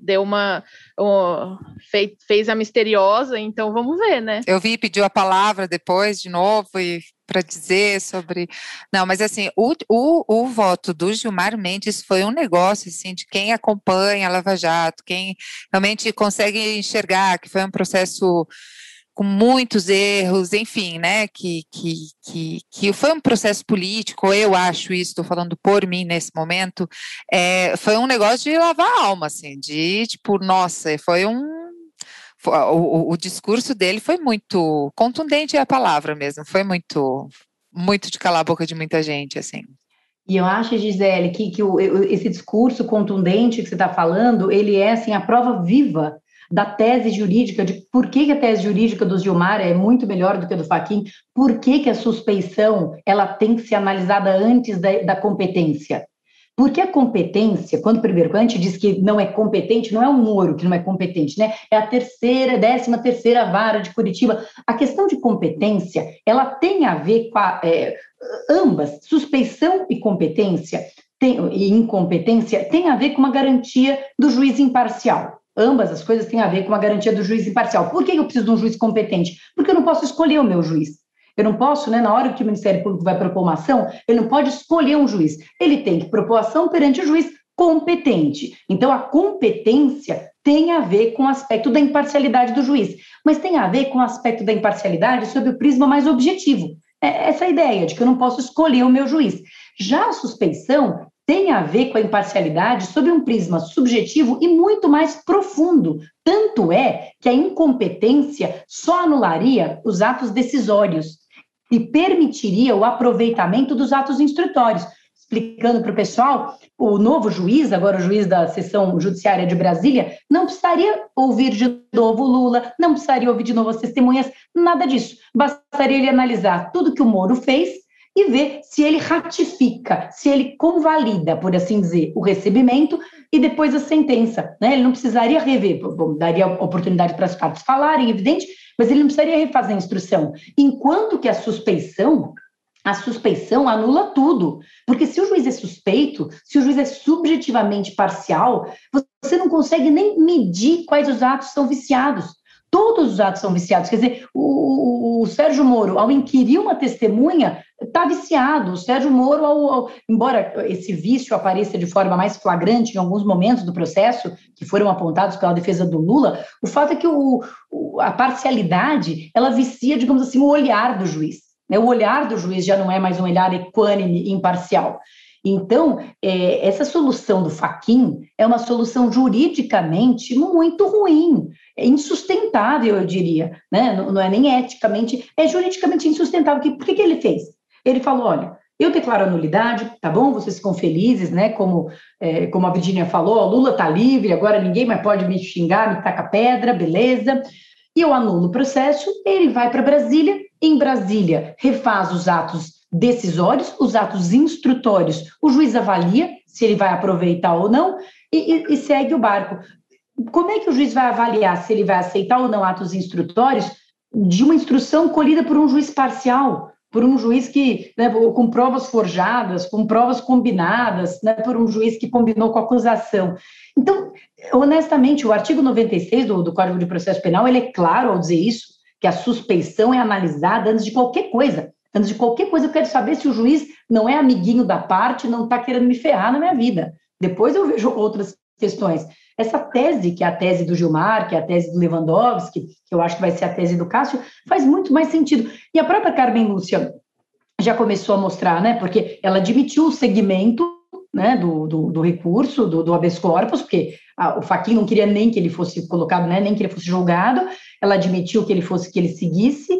deu uma, uma fez, fez a misteriosa, então vamos ver, né? Eu vi, pediu a palavra depois de novo e para dizer sobre. Não, mas assim, o, o, o voto do Gilmar Mendes foi um negócio assim, de quem acompanha a Lava Jato, quem realmente consegue enxergar que foi um processo com muitos erros, enfim, né? Que, que, que, que foi um processo político, eu acho isso, estou falando por mim nesse momento, é, foi um negócio de lavar a alma, assim, de tipo, nossa, foi um. O, o, discurso dele foi muito contundente, é a palavra mesmo, foi muito, muito de calar a boca de muita gente, assim. E eu acho, Gisele, que, que o, esse discurso contundente que você está falando, ele é assim a prova viva da tese jurídica, de por que, a tese jurídica do Gilmar é muito melhor do que a do Faquin, por que, que a suspeição ela tem que ser analisada antes da, da competência. Porque a competência, quando primeiro, quando a gente diz que não é competente, não é o Moro que não é competente, né? É a terceira, décima terceira vara de Curitiba. A questão de competência, ela tem a ver com a, é, ambas, suspeição e competência, tem, e incompetência, tem a ver com uma garantia do juiz imparcial. Ambas as coisas têm a ver com a garantia do juiz imparcial. Por que eu preciso de um juiz competente? Porque eu não posso escolher o meu juiz. Eu não posso, né, na hora que o Ministério Público vai propor uma ação, ele não pode escolher um juiz. Ele tem que propor ação perante o juiz competente. Então, a competência tem a ver com o aspecto da imparcialidade do juiz, mas tem a ver com o aspecto da imparcialidade sob o prisma mais objetivo. É essa ideia de que eu não posso escolher o meu juiz. Já a suspeição tem a ver com a imparcialidade sob um prisma subjetivo e muito mais profundo. Tanto é que a incompetência só anularia os atos decisórios e permitiria o aproveitamento dos atos instrutórios. Explicando para o pessoal, o novo juiz, agora o juiz da seção judiciária de Brasília, não precisaria ouvir de novo Lula, não precisaria ouvir de novo as testemunhas, nada disso. Bastaria ele analisar tudo que o Moro fez e ver se ele ratifica, se ele convalida, por assim dizer, o recebimento e depois a sentença. Né? Ele não precisaria rever, bom, daria oportunidade para as partes falarem, evidente, mas ele não precisaria refazer a instrução. Enquanto que a suspeição, a suspeição anula tudo. Porque se o juiz é suspeito, se o juiz é subjetivamente parcial, você não consegue nem medir quais os atos são viciados. Todos os atos são viciados. Quer dizer, o, o Sérgio Moro, ao inquirir uma testemunha, está viciado. O Sérgio Moro, ao, ao, embora esse vício apareça de forma mais flagrante em alguns momentos do processo, que foram apontados pela defesa do Lula, o fato é que o, o, a parcialidade, ela vicia, digamos assim, o olhar do juiz. Né? O olhar do juiz já não é mais um olhar equânime imparcial. Então, é, essa solução do Faquin é uma solução juridicamente muito ruim, é insustentável, eu diria, né? não, não, é nem eticamente, é juridicamente insustentável. Por que, que ele fez? Ele falou: olha, eu declaro a nulidade, tá bom? Vocês ficam felizes, né? Como, é, como a Virginia falou, Lula tá livre, agora ninguém mais pode me xingar, me taca pedra, beleza. E eu anulo o processo, ele vai para Brasília, em Brasília refaz os atos decisórios, os atos instrutórios, o juiz avalia se ele vai aproveitar ou não e, e, e segue o barco. Como é que o juiz vai avaliar se ele vai aceitar ou não atos instrutórios de uma instrução colhida por um juiz parcial? por um juiz que, né, com provas forjadas, com provas combinadas, né, por um juiz que combinou com a acusação. Então, honestamente, o artigo 96 do, do Código de Processo Penal, ele é claro ao dizer isso, que a suspeição é analisada antes de qualquer coisa. Antes de qualquer coisa, eu quero saber se o juiz não é amiguinho da parte, não está querendo me ferrar na minha vida. Depois eu vejo outras questões. Essa tese, que é a tese do Gilmar, que é a tese do Lewandowski, que eu acho que vai ser a tese do Cássio, faz muito mais sentido. E a própria Carmen Lúcia já começou a mostrar, né? Porque ela admitiu o segmento né, do, do, do recurso, do, do habeas corpus, porque a, o Faquin não queria nem que ele fosse colocado, né, nem que ele fosse julgado, ela admitiu que ele fosse, que ele seguisse,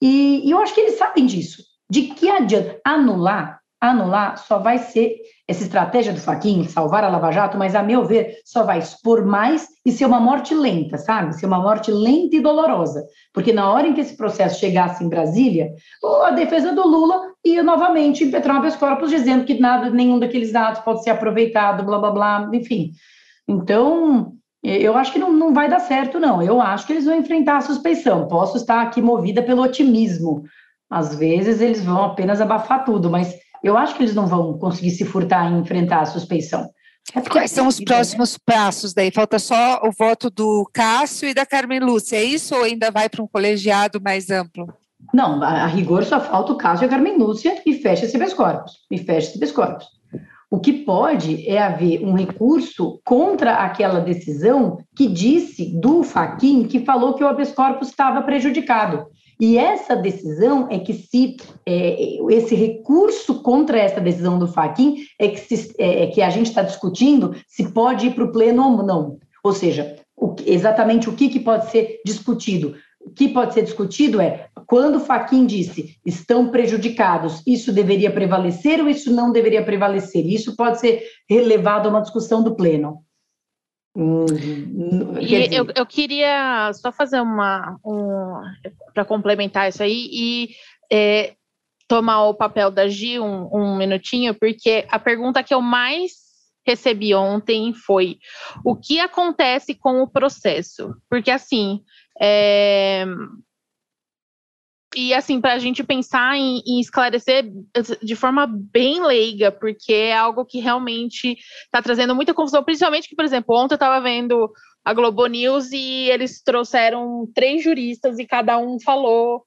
e, e eu acho que eles sabem disso. De que adianta anular anular só vai ser essa estratégia do Faquin, salvar a Lava Jato, mas a meu ver, só vai expor mais e ser uma morte lenta, sabe? Ser uma morte lenta e dolorosa. Porque na hora em que esse processo chegasse em Brasília, a defesa do Lula ia novamente impetrar habeas corpus dizendo que nada, nenhum daqueles dados pode ser aproveitado, blá blá blá, enfim. Então, eu acho que não, não vai dar certo, não. Eu acho que eles vão enfrentar a suspeição. Posso estar aqui movida pelo otimismo. Às vezes eles vão apenas abafar tudo, mas eu acho que eles não vão conseguir se furtar e enfrentar a suspeição. É Quais são os próximos né? passos daí? Falta só o voto do Cássio e da Carmen Lúcia, é isso ou ainda vai para um colegiado mais amplo? Não, a, rigor só falta o Cássio e a Carmen Lúcia e fecha esse habeas corpus, e fecha esse habeas corpus. O que pode é haver um recurso contra aquela decisão que disse do Faquin que falou que o habeas corpus estava prejudicado. E essa decisão é que se é, esse recurso contra essa decisão do Faquin é que, é, é que a gente está discutindo se pode ir para o pleno ou não. Ou seja, o, exatamente o que, que pode ser discutido. O que pode ser discutido é quando o Faquin disse estão prejudicados, isso deveria prevalecer ou isso não deveria prevalecer? Isso pode ser relevado a uma discussão do pleno. Hum, e eu, eu, queria só fazer uma um, para complementar isso aí e é, tomar o papel da Gi um, um minutinho, porque a pergunta que eu mais recebi ontem foi o que acontece com o processo? Porque assim, é, e assim, para a gente pensar em, em, esclarecer de forma bem leiga, porque é algo que realmente está trazendo muita confusão, principalmente que, por exemplo, ontem eu estava vendo a Globo News e eles trouxeram três juristas e cada um falou.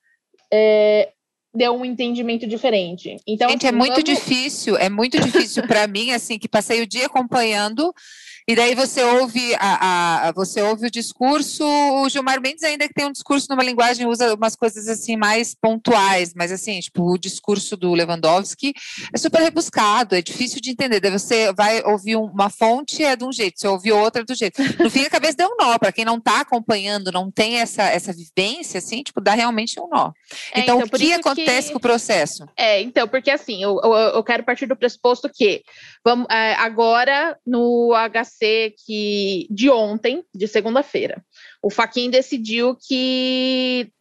É, deu um entendimento diferente. Então, Gente, é assim, é muito vamos... difícil, é muito difícil para mim, assim, que passei o dia acompanhando e daí você ouve a, a, você ouve o discurso, o Gilmar Mendes ainda que tem um discurso numa linguagem, usa umas coisas assim mais pontuais, mas assim, tipo, o discurso do Lewandowski é super rebuscado, é difícil de entender. Daí você vai ouvir uma fonte é de um jeito, você ouve outra é do jeito. No fim, a cabeça deu um nó, para quem não está acompanhando, não tem essa, essa vivência, assim, tipo, dá realmente um nó. É, então, então, o que acontece que... com o processo? É, então, porque assim, eu, eu, eu quero partir do pressuposto que vamos, é, agora no HC que de ontem, de segunda-feira, o Faquin decidiu que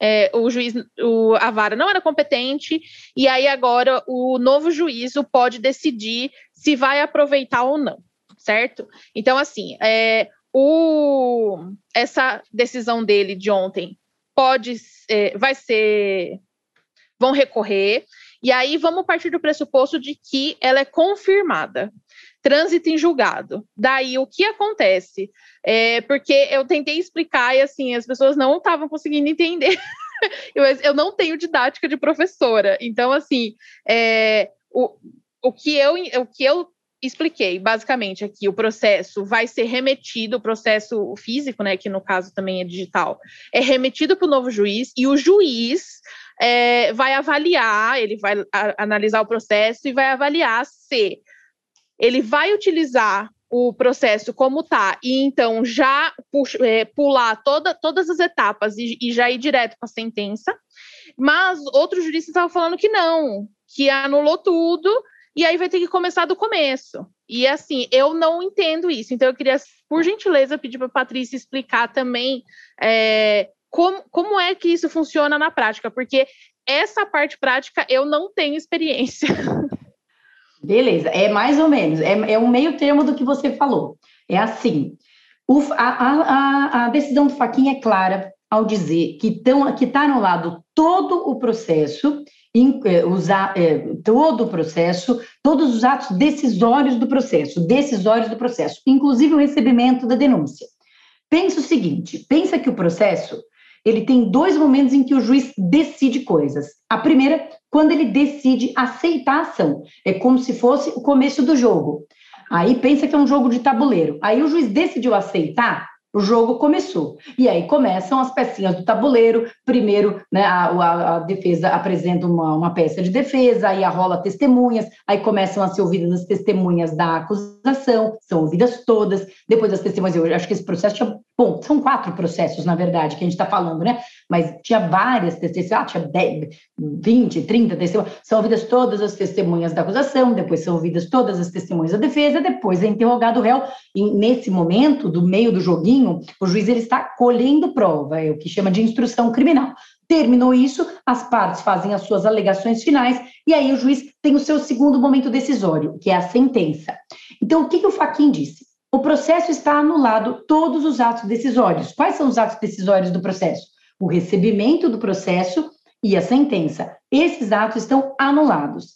é, o juiz, o, a vara não era competente, e aí agora o novo juízo pode decidir se vai aproveitar ou não, certo? Então, assim, é, o, essa decisão dele de ontem pode, é, vai ser, vão recorrer, e aí vamos partir do pressuposto de que ela é confirmada trânsito em julgado. Daí, o que acontece? É, porque eu tentei explicar e, assim, as pessoas não estavam conseguindo entender. (laughs) eu, eu, não tenho didática de professora. Então, assim, é, o, o, que eu, o que eu expliquei, basicamente, aqui, o processo vai ser remetido, o processo físico, né, que no caso também é digital, é remetido para o novo juiz e o juiz é, vai avaliar, ele vai a, analisar o processo e vai avaliar se ele vai utilizar o processo como está e então já é, pular toda, todas as etapas e, e, já ir direto para a sentença. Mas outros juristas estavam falando que não, que anulou tudo e aí vai ter que começar do começo. E assim, eu não entendo isso. Então eu queria, por gentileza, pedir para a Patrícia explicar também é, como, como é que isso funciona na prática, porque essa parte prática eu não tenho experiência. (laughs) Beleza, é mais ou menos, é, é um meio termo do que você falou. É assim, o, a, a, a, decisão do Faquinha é clara ao dizer que está tá anulado todo o processo, in, é, é, todo o processo, todos os atos decisórios do processo, decisórios do processo, inclusive o recebimento da denúncia. Pensa o seguinte, pensa que o processo ele tem dois momentos em que o juiz decide coisas. A primeira, quando ele decide aceitar a ação. É como se fosse o começo do jogo. Aí pensa que é um jogo de tabuleiro. Aí o juiz decidiu aceitar, o jogo começou. E aí começam as pecinhas do tabuleiro. Primeiro, né, a, a, a defesa apresenta uma, uma, peça de defesa, aí rola testemunhas, aí começam a ser ouvidas as testemunhas da acusação, são ouvidas todas. Depois das testemunhas, eu acho que esse processo tinha. Bom, são quatro processos, na verdade, que a gente está falando, né? Mas tinha várias testemunhas, tinha 10, 20, 30 testemunhas. São ouvidas todas as testemunhas da acusação, depois são ouvidas todas as testemunhas da defesa, depois é interrogado o réu. E nesse momento, do meio do joguinho, o juiz ele está colhendo prova, é o que chama de instrução criminal. Terminou isso, as partes fazem as suas alegações finais e aí o juiz tem o seu segundo momento decisório, que é a sentença. Então, o que, que o Faquin disse? O processo está anulado todos os atos decisórios. Quais são os atos decisórios do processo? O recebimento do processo e a sentença. Esses atos estão anulados.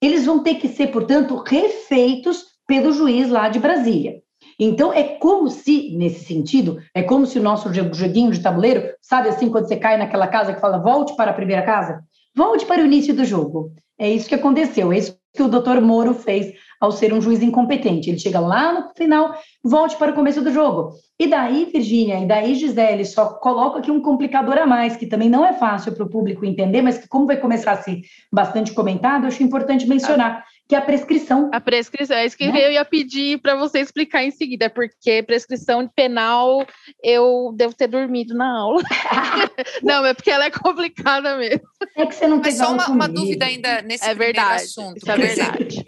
Eles vão ter que ser, portanto, refeitos pelo juiz lá de Brasília. Então, é como se, nesse sentido, é como se o nosso joguinho de tabuleiro, sabe assim, quando você cai naquela casa que fala, volte para a primeira casa? Volte para o início do jogo. É isso que aconteceu, é isso que o doutor Moro fez ao ser um juiz incompetente. Ele chega lá no final, volte para o começo do jogo. E daí, Virgínia, e daí, Gisele, só coloca aqui um complicador a mais, que também não é fácil para o público entender, mas que, como vai começar a ser bastante comentado, eu acho importante mencionar, que é a prescrição. A prescrição, é isso que né? eu ia pedir para você explicar em seguida, porque prescrição penal eu devo ter dormido na aula. (laughs) não, é porque ela é complicada mesmo. É que você não tem só uma, uma, dúvida ainda nesse é verdade, assunto. Isso é verdade.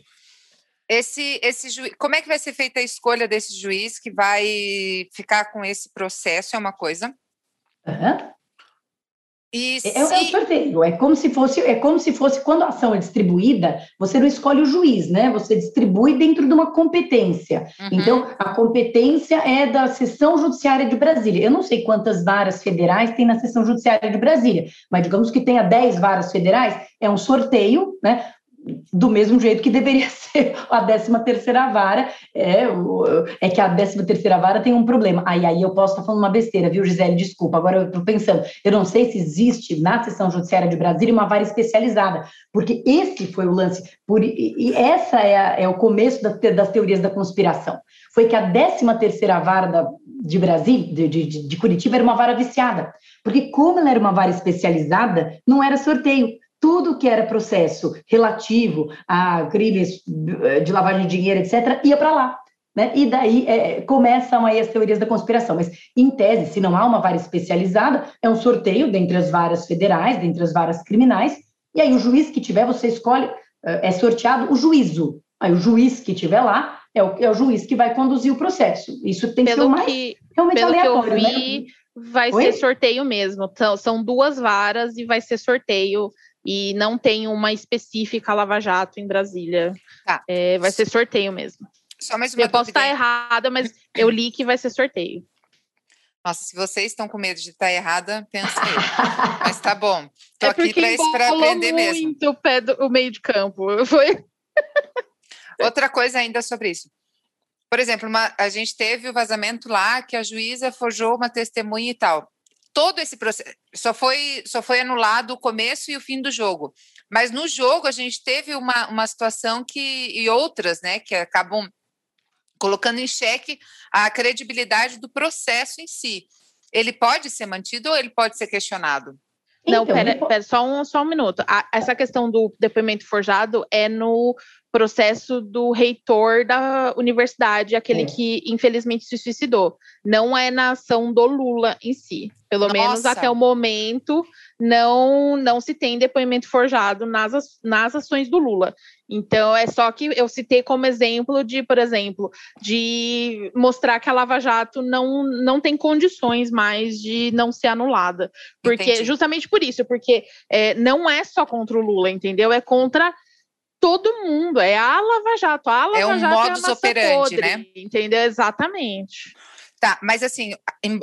Esse, esse juiz, como é que vai ser feita a escolha desse juiz que vai ficar com esse processo? É uma coisa. Uhum. E se... é, é um sorteio, é como se fosse, é como se fosse quando a ação é distribuída, você não escolhe o juiz, né? Você distribui dentro de uma competência. Uhum. Então, a competência é da seção judiciária de Brasília. Eu não sei quantas varas federais tem na seção judiciária de Brasília, mas digamos que tenha 10 varas federais, é um sorteio, né? Do mesmo jeito que deveria (laughs) ser a 13 terceira vara, é, é que a 13 terceira vara tem um problema. Aí, aí eu posso estar falando uma besteira, viu, Gisele? Desculpa, agora eu estou pensando, eu não sei se existe na seção judiciária de Brasília uma vara especializada, porque esse foi o lance, por, e essa é, a, é o começo das, das teorias da conspiração, foi que a 13 terceira vara da, de Brasília, de, de, de Curitiba, era uma vara viciada, porque como ela era uma vara especializada, não era sorteio, tudo que era processo relativo a crimes de lavagem de dinheiro, etc., ia para lá. Né? E daí é, começam aí as teorias da conspiração. Mas, em tese, se não há uma vara especializada, é um sorteio dentre as varas federais, dentre as varas criminais, e aí o juiz que tiver, você escolhe, é, é sorteado o juízo. Aí o juiz que tiver lá é o, é o juiz que vai conduzir o processo. Isso tem pelo que ser o mais que, realmente pelo aleatório. Que eu vi, né? vai Oi? ser sorteio mesmo. Então, são duas varas e vai ser sorteio e não tem uma específica Lava Jato em Brasília. Tá. É, vai ser sorteio mesmo. Só mais uma eu posso estar errada, mas eu li que vai ser sorteio. Nossa, se vocês estão com medo de estar errada, pensa aí. (laughs) Mas tá bom. Tô é aqui para aprender mesmo. muito o pé do o meio de campo. Foi. Outra coisa ainda sobre isso. Por exemplo, uma, a gente teve o vazamento lá que a juíza forjou uma testemunha e tal todo esse processo só foi, só foi anulado o começo e o fim do jogo. Mas no jogo a gente teve uma, uma situação que, e outras, né, que acabam colocando em xeque a credibilidade do processo em si. Ele pode ser mantido ou ele pode ser questionado? Não, então, pera, pera, só, um, só um minuto. A, essa questão do depoimento forjado é no processo do reitor da universidade, aquele é. que infelizmente se suicidou. Não é na ação do Lula em si. Pelo Nossa. menos até o momento, não não se tem depoimento forjado nas, nas ações do Lula. Então, é só que eu citei como exemplo de, por exemplo, de mostrar que a Lava Jato não, não tem condições mais de não ser anulada. Porque, Entendi. justamente por isso, porque é, não é só contra o Lula, entendeu? É contra todo mundo, é a Lava Jato. A Lava é um Jato modus é operandi, podre, né? Entendeu? Exatamente. Tá, mas assim,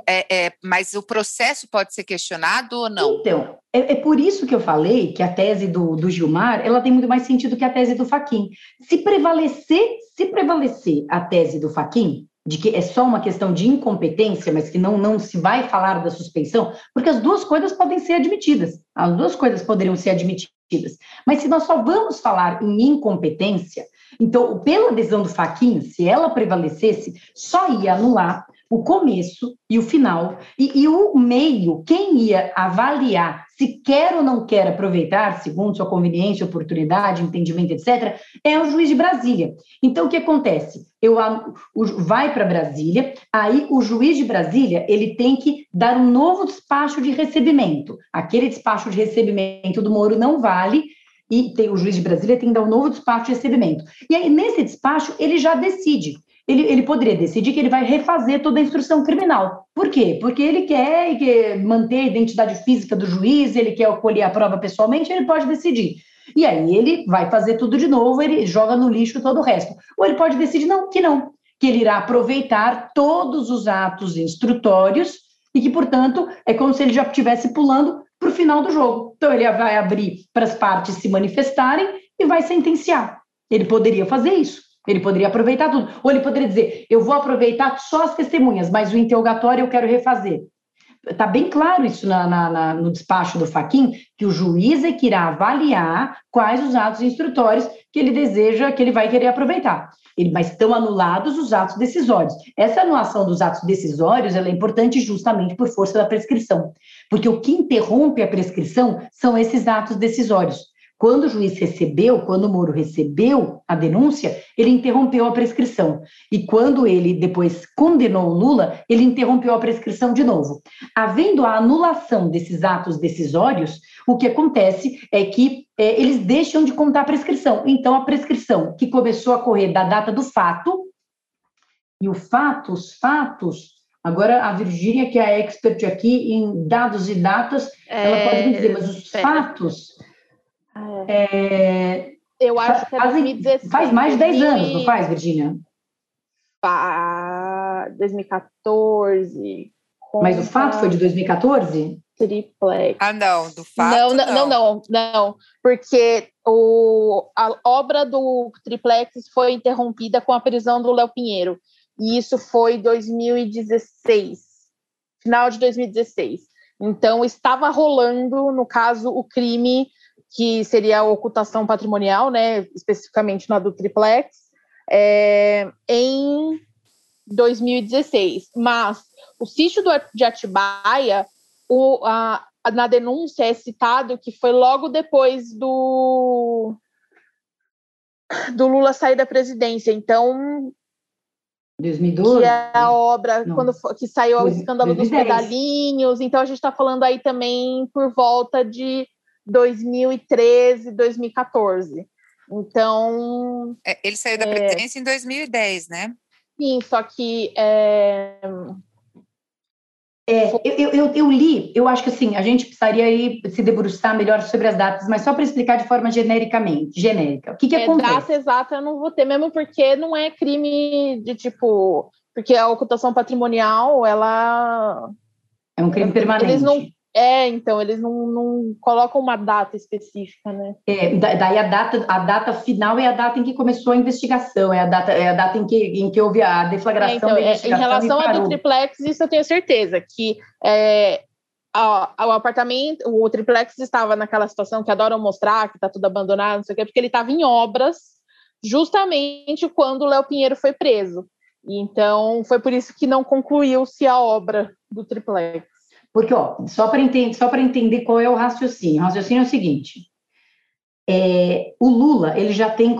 é, é, mas o processo pode ser questionado ou não? Então, é, é, por isso que eu falei que a tese do, do Gilmar, ela tem muito mais sentido que a tese do Faquin. Se prevalecer, se prevalecer a tese do Faquin, de que é só uma questão de incompetência, mas que não, não se vai falar da suspeição, porque as duas coisas podem ser admitidas, as duas coisas poderiam ser admitidas. Mas se nós só vamos falar em incompetência, então, pela decisão do Faquin, se ela prevalecesse, só ia anular o começo e o final, e, e, o meio, quem ia avaliar se quer ou não quer aproveitar, segundo sua conveniência, oportunidade, entendimento, etc., é o juiz de Brasília. Então, o que acontece? Eu, vai para Brasília, aí o juiz de Brasília ele tem que dar um novo despacho de recebimento. Aquele despacho de recebimento do Moro não vale, e tem, o juiz de Brasília tem que dar um novo despacho de recebimento. E aí, nesse despacho, ele já decide ele, ele poderia decidir que ele vai refazer toda a instrução criminal. Por quer? Porque ele quer, quer manter a identidade física do juiz, ele quer colher a prova pessoalmente, ele pode decidir. E aí ele vai fazer tudo de novo, ele joga no lixo todo o resto. Ou ele pode decidir não, que não, que ele irá aproveitar todos os atos instrutórios e que, portanto, é como se ele já estivesse pulando para o final do jogo. Então ele vai abrir para as partes se manifestarem e vai sentenciar. Ele poderia fazer isso. Ele poderia aproveitar tudo. Ou ele poderia dizer: eu vou aproveitar só as testemunhas, mas o interrogatório eu quero refazer. Está bem claro isso na, na, na, no despacho do Faquin, que o juiz é que irá avaliar quais os atos instrutórios que ele deseja, que ele vai querer aproveitar. Ele, mas estão anulados os atos decisórios. Essa anulação dos atos decisórios é importante justamente por força da prescrição, porque o que interrompe a prescrição são esses atos decisórios. Quando o juiz recebeu, quando o Moro recebeu a denúncia, ele interrompeu a prescrição. E quando ele depois condenou o Lula, ele interrompeu a prescrição de novo. Havendo a anulação desses atos decisórios, o que acontece é que é, eles deixam de contar a prescrição. Então, a prescrição que começou a correr da data do fato, e o fato, os fatos, agora a Virgínia, que é a expert aqui em dados e datas, é, ela pode me dizer, mas os é. fatos é, eu acho que é 2016. Faz mais de 10 anos, não faz, Virginia? 2014. Mas o fato foi de 2014? Triplex. Ah, não, do fato. Não, não, não, não, não, porque o, a obra do Triplex foi interrompida com a prisão do Léo Pinheiro. E isso foi 2016, final de 2016. Então, estava rolando, no caso, o crime que seria a ocultação patrimonial, né, especificamente na do triplex, é, em 2016. Mas o sítio do, de Atibaia, o, a, na denúncia é citado que foi logo depois do do Lula sair da presidência. Então, 2012? Que é a obra Não. quando que saiu o escândalo 2010. dos pedalinhos. Então a gente está falando aí também por volta de 2013, 2014. Então. É, ele saiu da é, presidência em 2010, né? Sim, só que. É, é, eu, eu, eu, li, eu acho que assim, a gente precisaria aí se debruçar melhor sobre as datas, mas só para explicar de forma genericamente, genérica. O que, que é, acontece? Data exata eu não vou ter, mesmo porque não é crime de tipo. Porque a ocultação patrimonial, ela. É um crime permanente. Eles não, é, então, eles não, não colocam uma data específica, né? É, daí a data, a data final é a data em que começou a investigação, é a data, é a data em, que, em que houve a deflagração é, então, da investigação. Em relação ao do triplex, isso eu tenho certeza, que é, a, o apartamento, o triplex estava naquela situação que adoram mostrar, que está tudo abandonado, não sei o quê, porque ele estava em obras justamente quando o Léo Pinheiro foi preso. Então, foi por isso que não concluiu-se a obra do triplex. Porque, ó, só para entender, só entender qual é o raciocínio. O raciocínio é o seguinte: é, o Lula ele já tem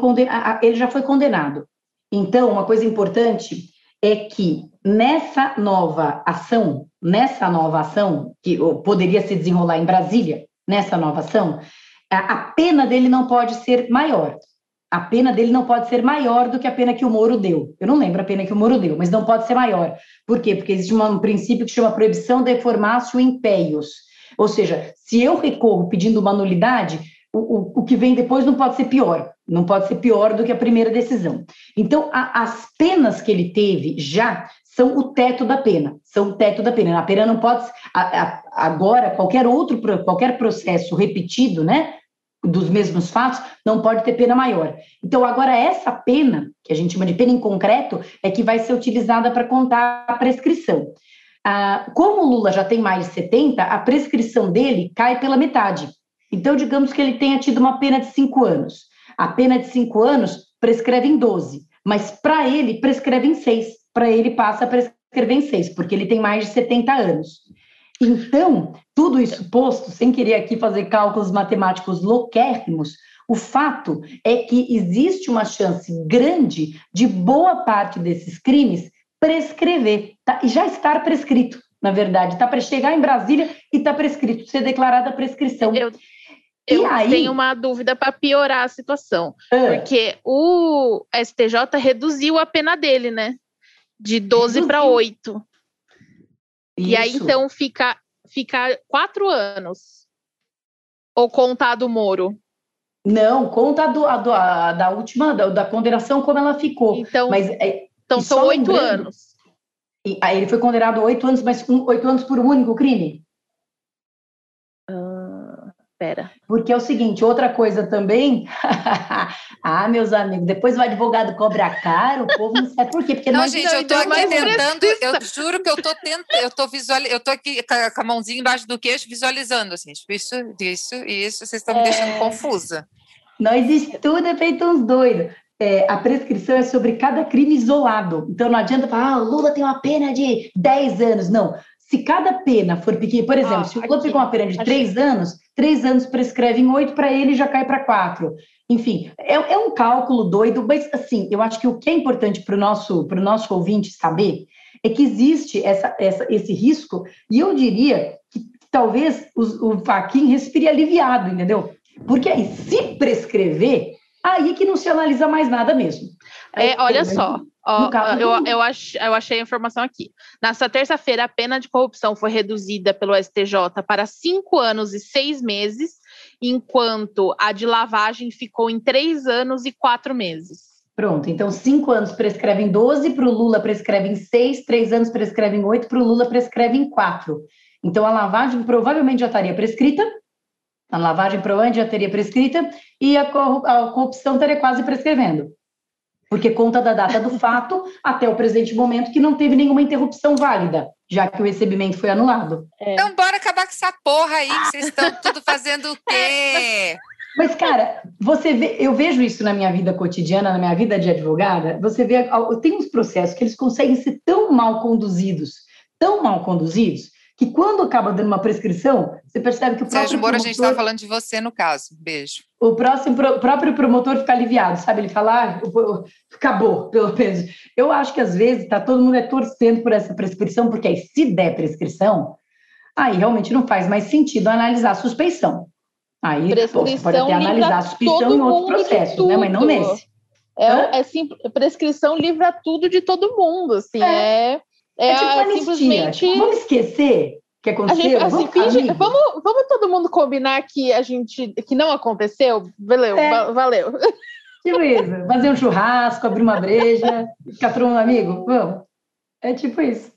ele já foi condenado. Então, uma coisa importante é que nessa nova ação, nessa nova ação que poderia se desenrolar em Brasília, nessa nova ação, a pena dele não pode ser maior a pena dele não pode ser maior do que a pena que o Moro deu. Eu não lembro a pena que o Moro deu, mas não pode ser maior. Por quê? Porque existe um princípio que chama proibição de formácio impeios. Ou seja, se eu recorro pedindo uma nulidade, o, o, o, que vem depois não pode ser pior, não pode ser pior do que a primeira decisão. Então, a, as penas que ele teve já são o teto da pena, são o teto da pena. A pena não pode, a, agora, qualquer outro, qualquer processo repetido, né, dos mesmos fatos, não pode ter pena maior. Então, agora, essa pena, que a gente chama de pena em concreto, é que vai ser utilizada para contar a prescrição. Ah, como o Lula já tem mais de 70, a prescrição dele cai pela metade. Então, digamos que ele tenha tido uma pena de cinco anos. A pena de cinco anos prescreve em 12, mas para ele prescreve em seis. Para ele passa a prescrever em seis, porque ele tem mais de 70 anos. Então, tudo isso posto, sem querer aqui fazer cálculos matemáticos louquérrimos, o fato é que existe uma chance grande de boa parte desses crimes prescrever, tá? já estar prescrito, na verdade. Está para chegar em Brasília e está prescrito, ser declarada a prescrição. Eu, eu aí... tenho uma dúvida para piorar a situação, ah. porque o STJ reduziu a pena dele, né? De 12 para 8. Isso. E aí, então, fica, fica quatro anos. Ou contar do Moro? Não, conta do, a, do, a, da última, da, da, condenação, como ela ficou. Então, mas, é, então são oito anos. E, aí ele foi condenado a oito anos, mas oito anos por um único crime? Pera. Porque é o seguinte, outra coisa também. (laughs) ah, meus amigos, depois o advogado cobra caro, o povo não sabe por quê. Porque não, gente, eu tô aqui tentando, eu juro que eu tô tentando, eu tô visualizando, eu tô aqui com a mãozinha embaixo do queixo, visualizando, assim, tipo, isso, isso, isso, vocês estão me é... deixando confusa. Nós estuda feito uns doidos. É, a prescrição é sobre cada crime isolado. Então não adianta falar, ah, o Lula tem uma pena de 10 anos. Não. Se cada pena for pequena, por exemplo, ah, se o Lula pegou uma pena de 3 anos, 3 anos prescreve em 8 para ele já cai para 4. Enfim, é, é, um cálculo doido, mas assim, eu acho que o que é importante para o nosso, nosso ouvinte saber é que existe essa, essa, esse risco, e eu diria que talvez o, o Faquin respire aliviado, entendeu? Porque aí, se prescrever, aí que não se analisa mais nada mesmo. É, olha só, ó, eu, eu, ach, eu achei a informação aqui. Nessa terça-feira, a pena de corrupção foi reduzida pelo STJ para cinco anos e seis meses, enquanto a de lavagem ficou em três anos e quatro meses. Pronto, então cinco anos prescrevem 12, para o Lula prescrevem seis, três anos prescrevem oito, para o Lula prescrevem quatro. Então a lavagem provavelmente já estaria prescrita, a lavagem provavelmente já teria prescrita e a corrupção estaria quase prescrevendo. Porque conta da data do fato até o presente momento que não teve nenhuma interrupção válida, já que o recebimento foi anulado. É. Então bora acabar com essa porra aí, que vocês estão tudo fazendo o quê? (laughs) Mas, cara, você vê, eu vejo isso na minha vida cotidiana, na minha vida de advogada. Você vê, tem uns processos que eles conseguem ser tão mal conduzidos, tão mal conduzidos, que quando acaba dando uma prescrição, você percebe que o próprio. Sérgio Moro, promotor, a gente está falando de você no caso. Beijo. O próximo, o próprio promotor fica aliviado, sabe? Ele fala, ah, acabou, pelo menos. Eu acho que às vezes tá todo mundo é torcendo por essa prescrição, porque aí, se der prescrição, aí realmente não faz mais sentido analisar a suspeição. Aí pô, você pode até analisar a suspeição em outro processo, né? Mas não nesse. É, é sim, prescrição livra tudo de todo mundo, assim, é, é, é, é tipo simplesmente... Tipo, vamos esquecer que aconteceu? Gente, assim, vamos, finge, vamos, vamos, todo mundo combinar que a gente que não aconteceu? Valeu, é. (laughs) valeu. Tipo isso, fazer um churrasco, abrir uma breja, ficar todo mundo amigo? Vamos. É tipo isso.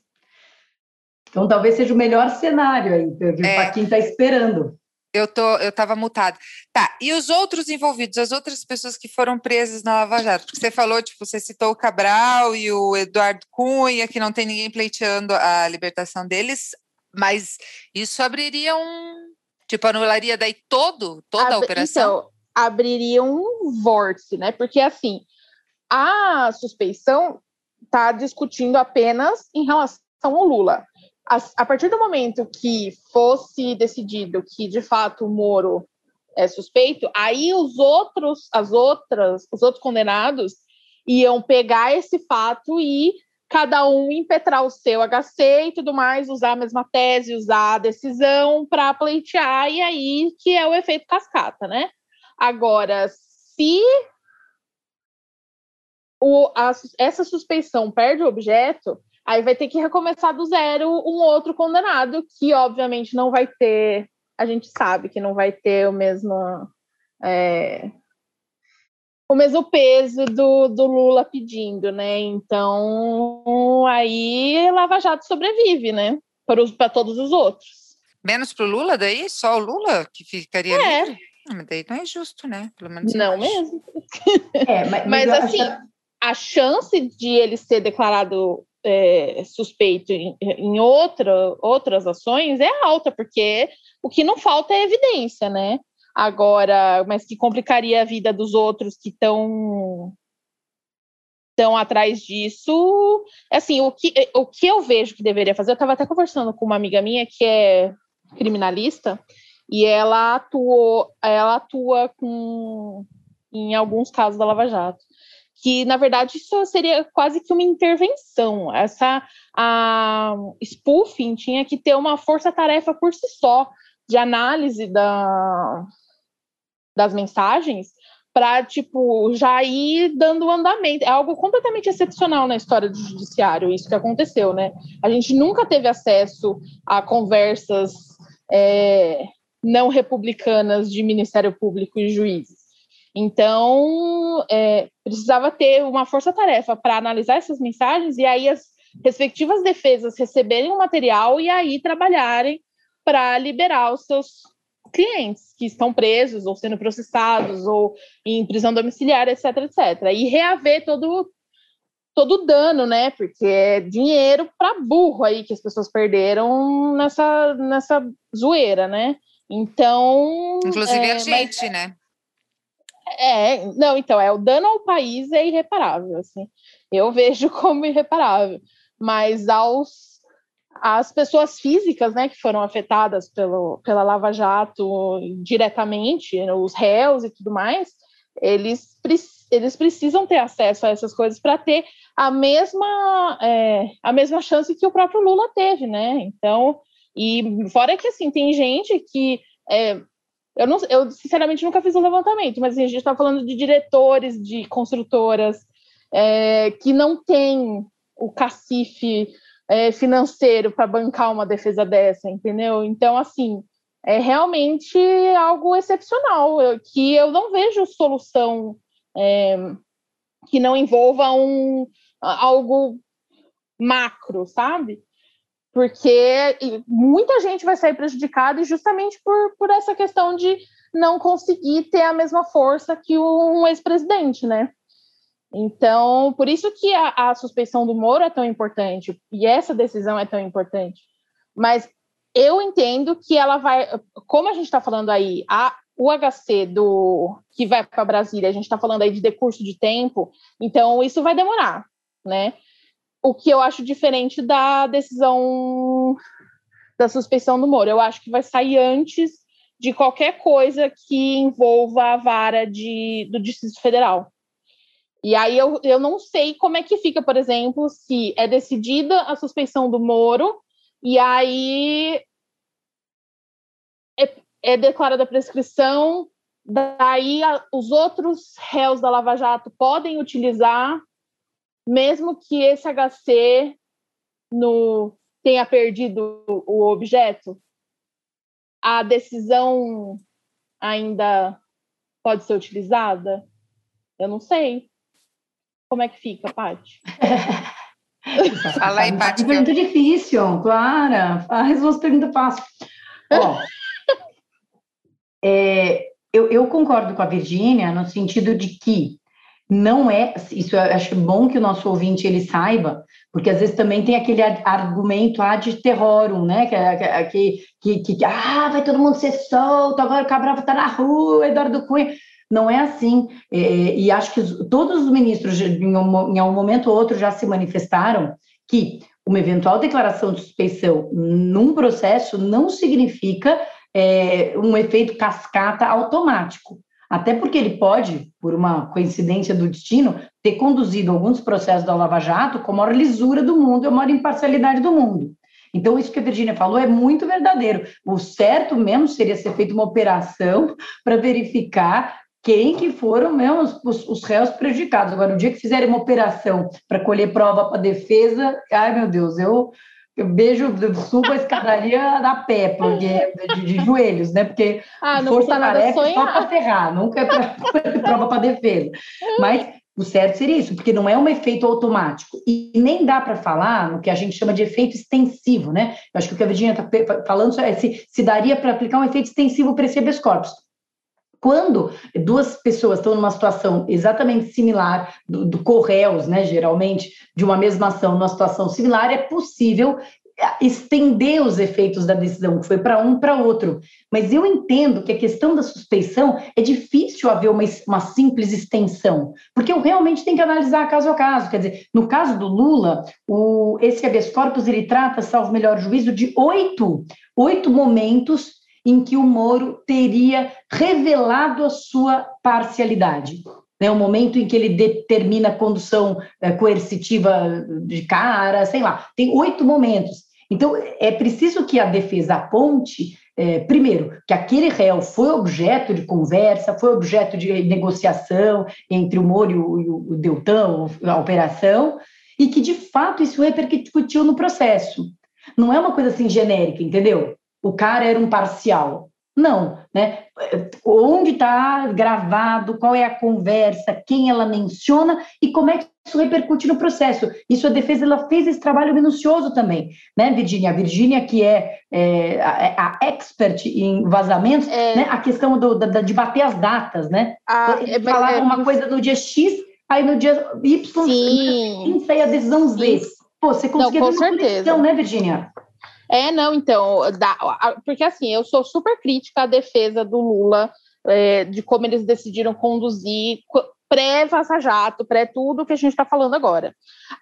Então talvez seja o melhor cenário aí, que o é. Paquim está esperando. Eu tô, eu estava mutada. Tá, e os outros envolvidos, as outras pessoas que foram presas na Lava Jato? Porque você falou, tipo, você citou o Cabral e o Eduardo Cunha, que não tem ninguém pleiteando a libertação deles, mas isso abriria um. Tipo, anularia daí todo, toda Ab a operação? Então, abriria um vórtice, né? Porque assim, a suspeição está discutindo apenas em relação ao Lula a, a partir do momento que fosse decidido que de fato o Moro é suspeito, aí os outros, as outras, os outros condenados iam pegar esse fato e cada um impetrar o seu HC e tudo mais, usar a mesma tese, usar a decisão para pleitear, e aí que é o efeito cascata, né? Agora, se o, a, essa suspeição perde o objeto, Aí vai ter que recomeçar do zero um outro condenado, que obviamente não vai ter, a gente sabe que não vai ter o mesmo. É, o mesmo peso do, do Lula pedindo, né? Então, aí Lava Jato sobrevive, né? Para todos os outros. Menos para o Lula, daí? Só o Lula que ficaria é. livre? Não, mas daí não é justo, né? Pelo menos não mesmo. É, mas, (laughs) mas, mas assim, a chance de ele ser declarado é, suspeito em, em outra, outras ações é alta, porque o que não falta é evidência, né? Agora, mas que complicaria a vida dos outros que estão estão atrás disso. Assim, o que, o que eu vejo que deveria fazer, eu estava até conversando com uma amiga minha que é criminalista, e ela atuou, ela atua com em alguns casos da Lava Jato que na verdade isso seria quase que uma intervenção. Essa a spoofing tinha que ter uma força-tarefa por si só de análise da, das mensagens para tipo já ir dando andamento. É algo completamente excepcional na história do judiciário isso que aconteceu, né? A gente nunca teve acesso a conversas é, não republicanas de Ministério Público e juízes. Então, é, precisava ter uma força-tarefa para analisar essas mensagens e aí as respectivas defesas receberem o material e aí trabalharem para liberar os seus clientes que estão presos ou sendo processados ou em prisão domiciliar, etc, etc. E reaver todo todo o dano, né? Porque é dinheiro para burro aí que as pessoas perderam nessa nessa zoeira, né? Então, inclusive é, a gente, mas... né? É, não, então, é o dano ao país é irreparável, assim. Eu vejo (laughs) como irreparável. Mas aos as pessoas físicas, né, que foram afetadas pelo, pela Lava Jato diretamente, os réus e tudo mais, eles, eles precisam ter acesso a essas coisas para ter a mesma, é, a mesma chance que o próprio Lula teve, né? Então, e fora que assim, tem gente que é, eu, não, eu sinceramente nunca fiz um levantamento, mas assim, a gente está falando de diretores de construtoras é, que não tem o cacife é, financeiro para bancar uma defesa dessa, entendeu? Então, assim, é realmente algo excepcional, que eu não vejo solução é, que não envolva um, algo macro, sabe? Porque muita gente vai sair prejudicada justamente por, por essa questão de não conseguir ter a mesma força que um ex-presidente, né? Então, por isso que a, a, suspeição do Moro é tão importante e essa decisão é tão importante. Mas eu entendo que ela vai, como a gente está falando aí, a, o HC do que vai para Brasília, a gente está falando aí de decurso de tempo, então isso vai demorar, né? O que eu acho diferente da decisão da suspeição do Moro, eu acho que vai sair antes de qualquer coisa que envolva a vara de, do Distrito Federal. E aí eu, eu não sei como é que fica, por exemplo, se é decidida a suspeição do Moro e aí é, é declarada a prescrição, daí a, os outros réus da Lava Jato podem utilizar, mesmo que esse HC no, tenha perdido o objeto, a decisão ainda pode ser utilizada? Eu não sei. Como é que fica, Paty? (laughs) Fala aí, Paty. Pergunta eu... difícil, Clara. Faz umas perguntas fáceis. Ó, (laughs) é, eu, eu, concordo com a Virgínia no sentido de que não é, isso eu acho bom que o nosso ouvinte ele saiba, porque às vezes também tem aquele argumento ad terrorum, né, que, que, que, que ah, vai todo mundo ser solto, agora o Cabral está na rua, Eduardo Cunha, não é assim, é, e acho que todos os ministros, em um, em momento ou outro, já se manifestaram que uma eventual declaração de suspeição num processo não significa é, um efeito cascata automático. Até porque ele pode, por uma coincidência do destino, ter conduzido alguns processos da Lava Jato com a maior lisura do mundo a maior imparcialidade do mundo. Então, isso que a Virginia falou é muito verdadeiro. O certo mesmo seria ser feita uma operação (laughs) para verificar quem que foram mesmo os, os, réus prejudicados. Agora, no dia que fizerem uma operação para colher prova para defesa, ai meu Deus, eu, eu beijo, subo a escadaria da pé, porque, de, de joelhos, né? Porque ah, força tarefa é só para ferrar, nunca é pra, (laughs) prova para defesa. Mas o certo seria isso, porque não é um efeito automático. E nem dá para falar no que a gente chama de efeito extensivo, né? Eu acho que o que a Virginia está falando é se, se daria para aplicar um efeito extensivo para esse habeas corpus. Quando duas pessoas estão numa situação exatamente similar, do, do né, geralmente, de uma mesma ação, numa situação similar, é possível é, estender os efeitos da decisão, que foi para um para outro. Mas eu entendo que a questão da suspeição é difícil haver uma, uma simples extensão, porque eu realmente tenho que analisar caso a caso. Quer dizer, no caso do Lula, o, esse habeas corpus ele trata, salvo melhor juízo, de oito, oito momentos em que o Moro teria revelado a sua parcialidade. Né, o momento em que ele determina a condução é, coercitiva de cara, sei lá, tem oito momentos. Então, é preciso que a defesa aponte, é, primeiro, que aquele réu foi objeto de conversa, foi objeto de negociação entre o Moro e o, o Deltan, a operação, e que, de fato, isso repercutiu no processo. Não é uma coisa assim genérica, entendeu? O cara era um parcial. Não, né? Onde está gravado, qual é a conversa, quem ela menciona e como é que isso repercute no processo. Isso a defesa ela fez esse trabalho minucioso também, né, Virginia? A Virginia, que é, é a, a, expert em vazamentos, é... né? a questão do, da, de bater as datas, né? Ah, é, falava é, uma coisa no dia X, aí no dia Y, Sim. sai a decisão Z. Pô, você conseguia Não, com certeza. né, Virginia? É, não, então, dá, porque assim, eu sou super crítica à defesa do Lula é, de como eles decidiram conduzir pré-Vaza Jato, pré-tudo que a gente está falando agora.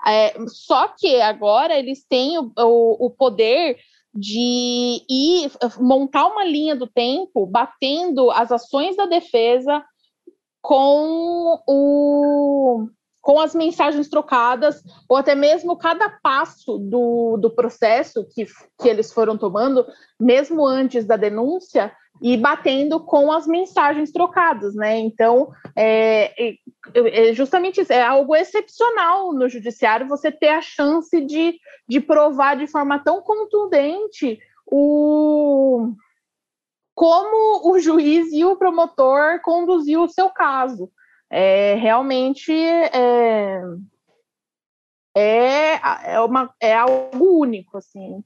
É, só que agora eles têm o, o, o poder de ir montar uma linha do tempo batendo as ações da defesa com o com as mensagens trocadas, ou até mesmo cada passo do, do processo que, que eles foram tomando, mesmo antes da denúncia, e batendo com as mensagens trocadas, né? Então, é, é, justamente isso, é algo excepcional no judiciário você ter a chance de, de provar de forma tão contundente o como o juiz e o promotor conduziu o seu caso. É, realmente é, é, é, uma, é algo único, assim.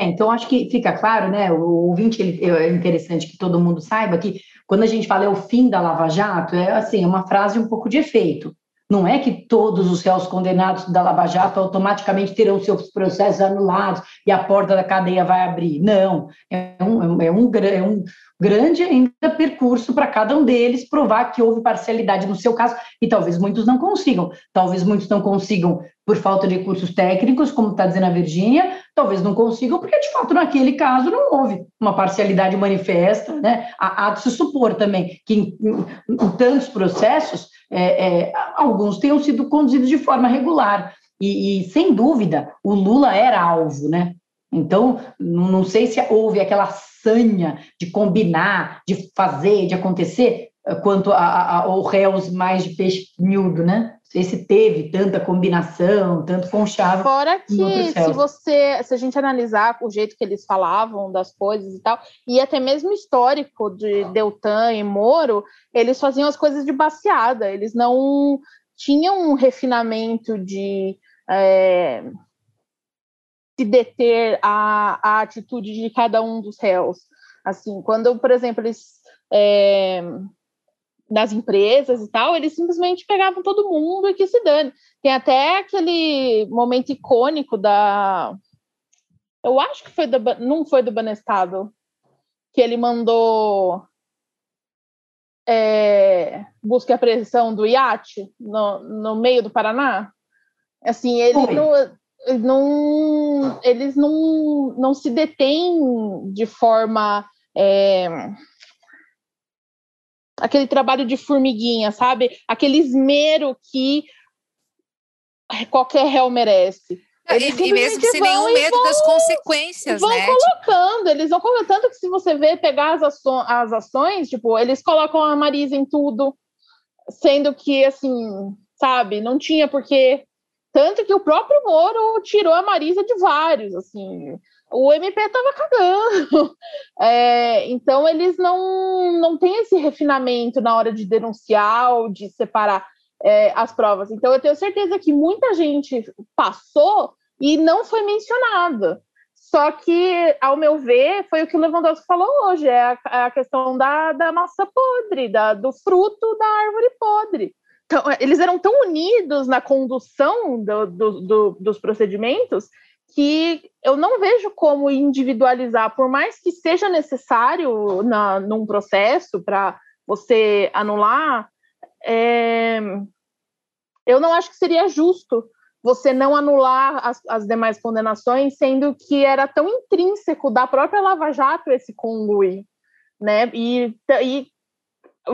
É, então, acho que fica claro, né? O ouvinte ele, é interessante que todo mundo saiba que quando a gente fala é o fim da Lava Jato, é assim, é uma frase um pouco de efeito. Não é que todos os réus condenados da Lava Jato automaticamente terão seus processos anulados e a porta da cadeia vai abrir. Não, é um, é um, é um grande ainda percurso para cada um deles provar que houve parcialidade no seu caso, e talvez muitos não consigam. Talvez muitos não consigam por falta de recursos técnicos, como está dizendo a Virgínia, talvez não consigam, porque de fato naquele caso não houve uma parcialidade manifesta. Né? Há, há de se supor também que em, em, em tantos processos, é, é, alguns tenham sido conduzidos de forma regular. E, e, sem dúvida, o Lula era alvo, né? Então, não sei se houve aquela sanha de combinar, de fazer, de acontecer, quanto ao réus mais de peixe miúdo, né? Não sei se teve tanta combinação, tanto conchavo. Fora que se você, se a gente analisar o jeito que eles falavam das coisas e tal, e até mesmo histórico de Deltan e Moro, eles faziam as coisas de baseada, eles não tinham um refinamento de é, se deter a, a atitude de cada um dos réus. Assim, quando, por exemplo, eles é, das empresas e tal, eles simplesmente pegavam todo mundo e que se dane. Tem até aquele momento icônico da. Eu acho que foi do, não foi do Banestado, que ele mandou é, busca e apreensão do iate no, no meio do Paraná. Assim, ele não, não, eles não, não se detêm de forma. É, aquele trabalho de formiguinha, sabe? Aquele esmero que qualquer réu merece. Eles e mesmo sem nenhum medo vão, das consequências, vão né? colocando, eles vão colocando, que se você vê pegar as, aço as ações, tipo, eles colocam a Marisa em tudo, sendo que, assim, sabe, não tinha porque tanto que o próprio Moro tirou a Marisa de vários, assim. O MP estava cagando. (laughs) É, então, eles não, não têm esse refinamento na hora de denunciar ou de separar é, as provas. Então, eu tenho certeza que muita gente passou e não foi mencionada. Só que, ao meu ver, foi o que o Lewandowski falou hoje: é a, é a questão da, da massa podre, da, do fruto da árvore podre tão, eles eram tão unidos na condução do, do, do, dos procedimentos que eu não vejo como individualizar, por mais que seja necessário na, num processo para você anular, é, eu não acho que seria justo você não anular as, as, demais condenações, sendo que era tão intrínseco da própria Lava Jato esse conluí, né? E, e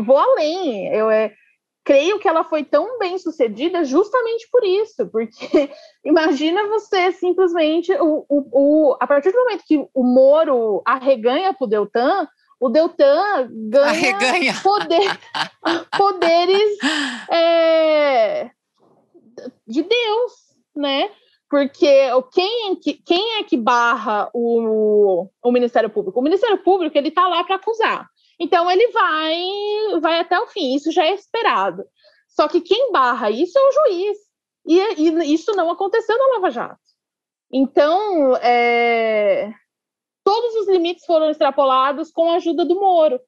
vou além, eu é, creio que ela foi tão bem sucedida justamente por isso, porque (laughs) imagina você simplesmente o, o, o, a partir do momento que o Moro arreganha para o Deltan, o Deltan ganha arreganha. Poder, (laughs) poderes é, de Deus, né? Porque quem, quem é que barra o, o Ministério Público? O Ministério Público ele está lá para acusar. Então ele vai, vai até o fim, isso já é esperado. Só que quem barra isso é o juiz. E, e isso não aconteceu na Lava Jato. Então, é, todos os limites foram extrapolados com a ajuda do Moro.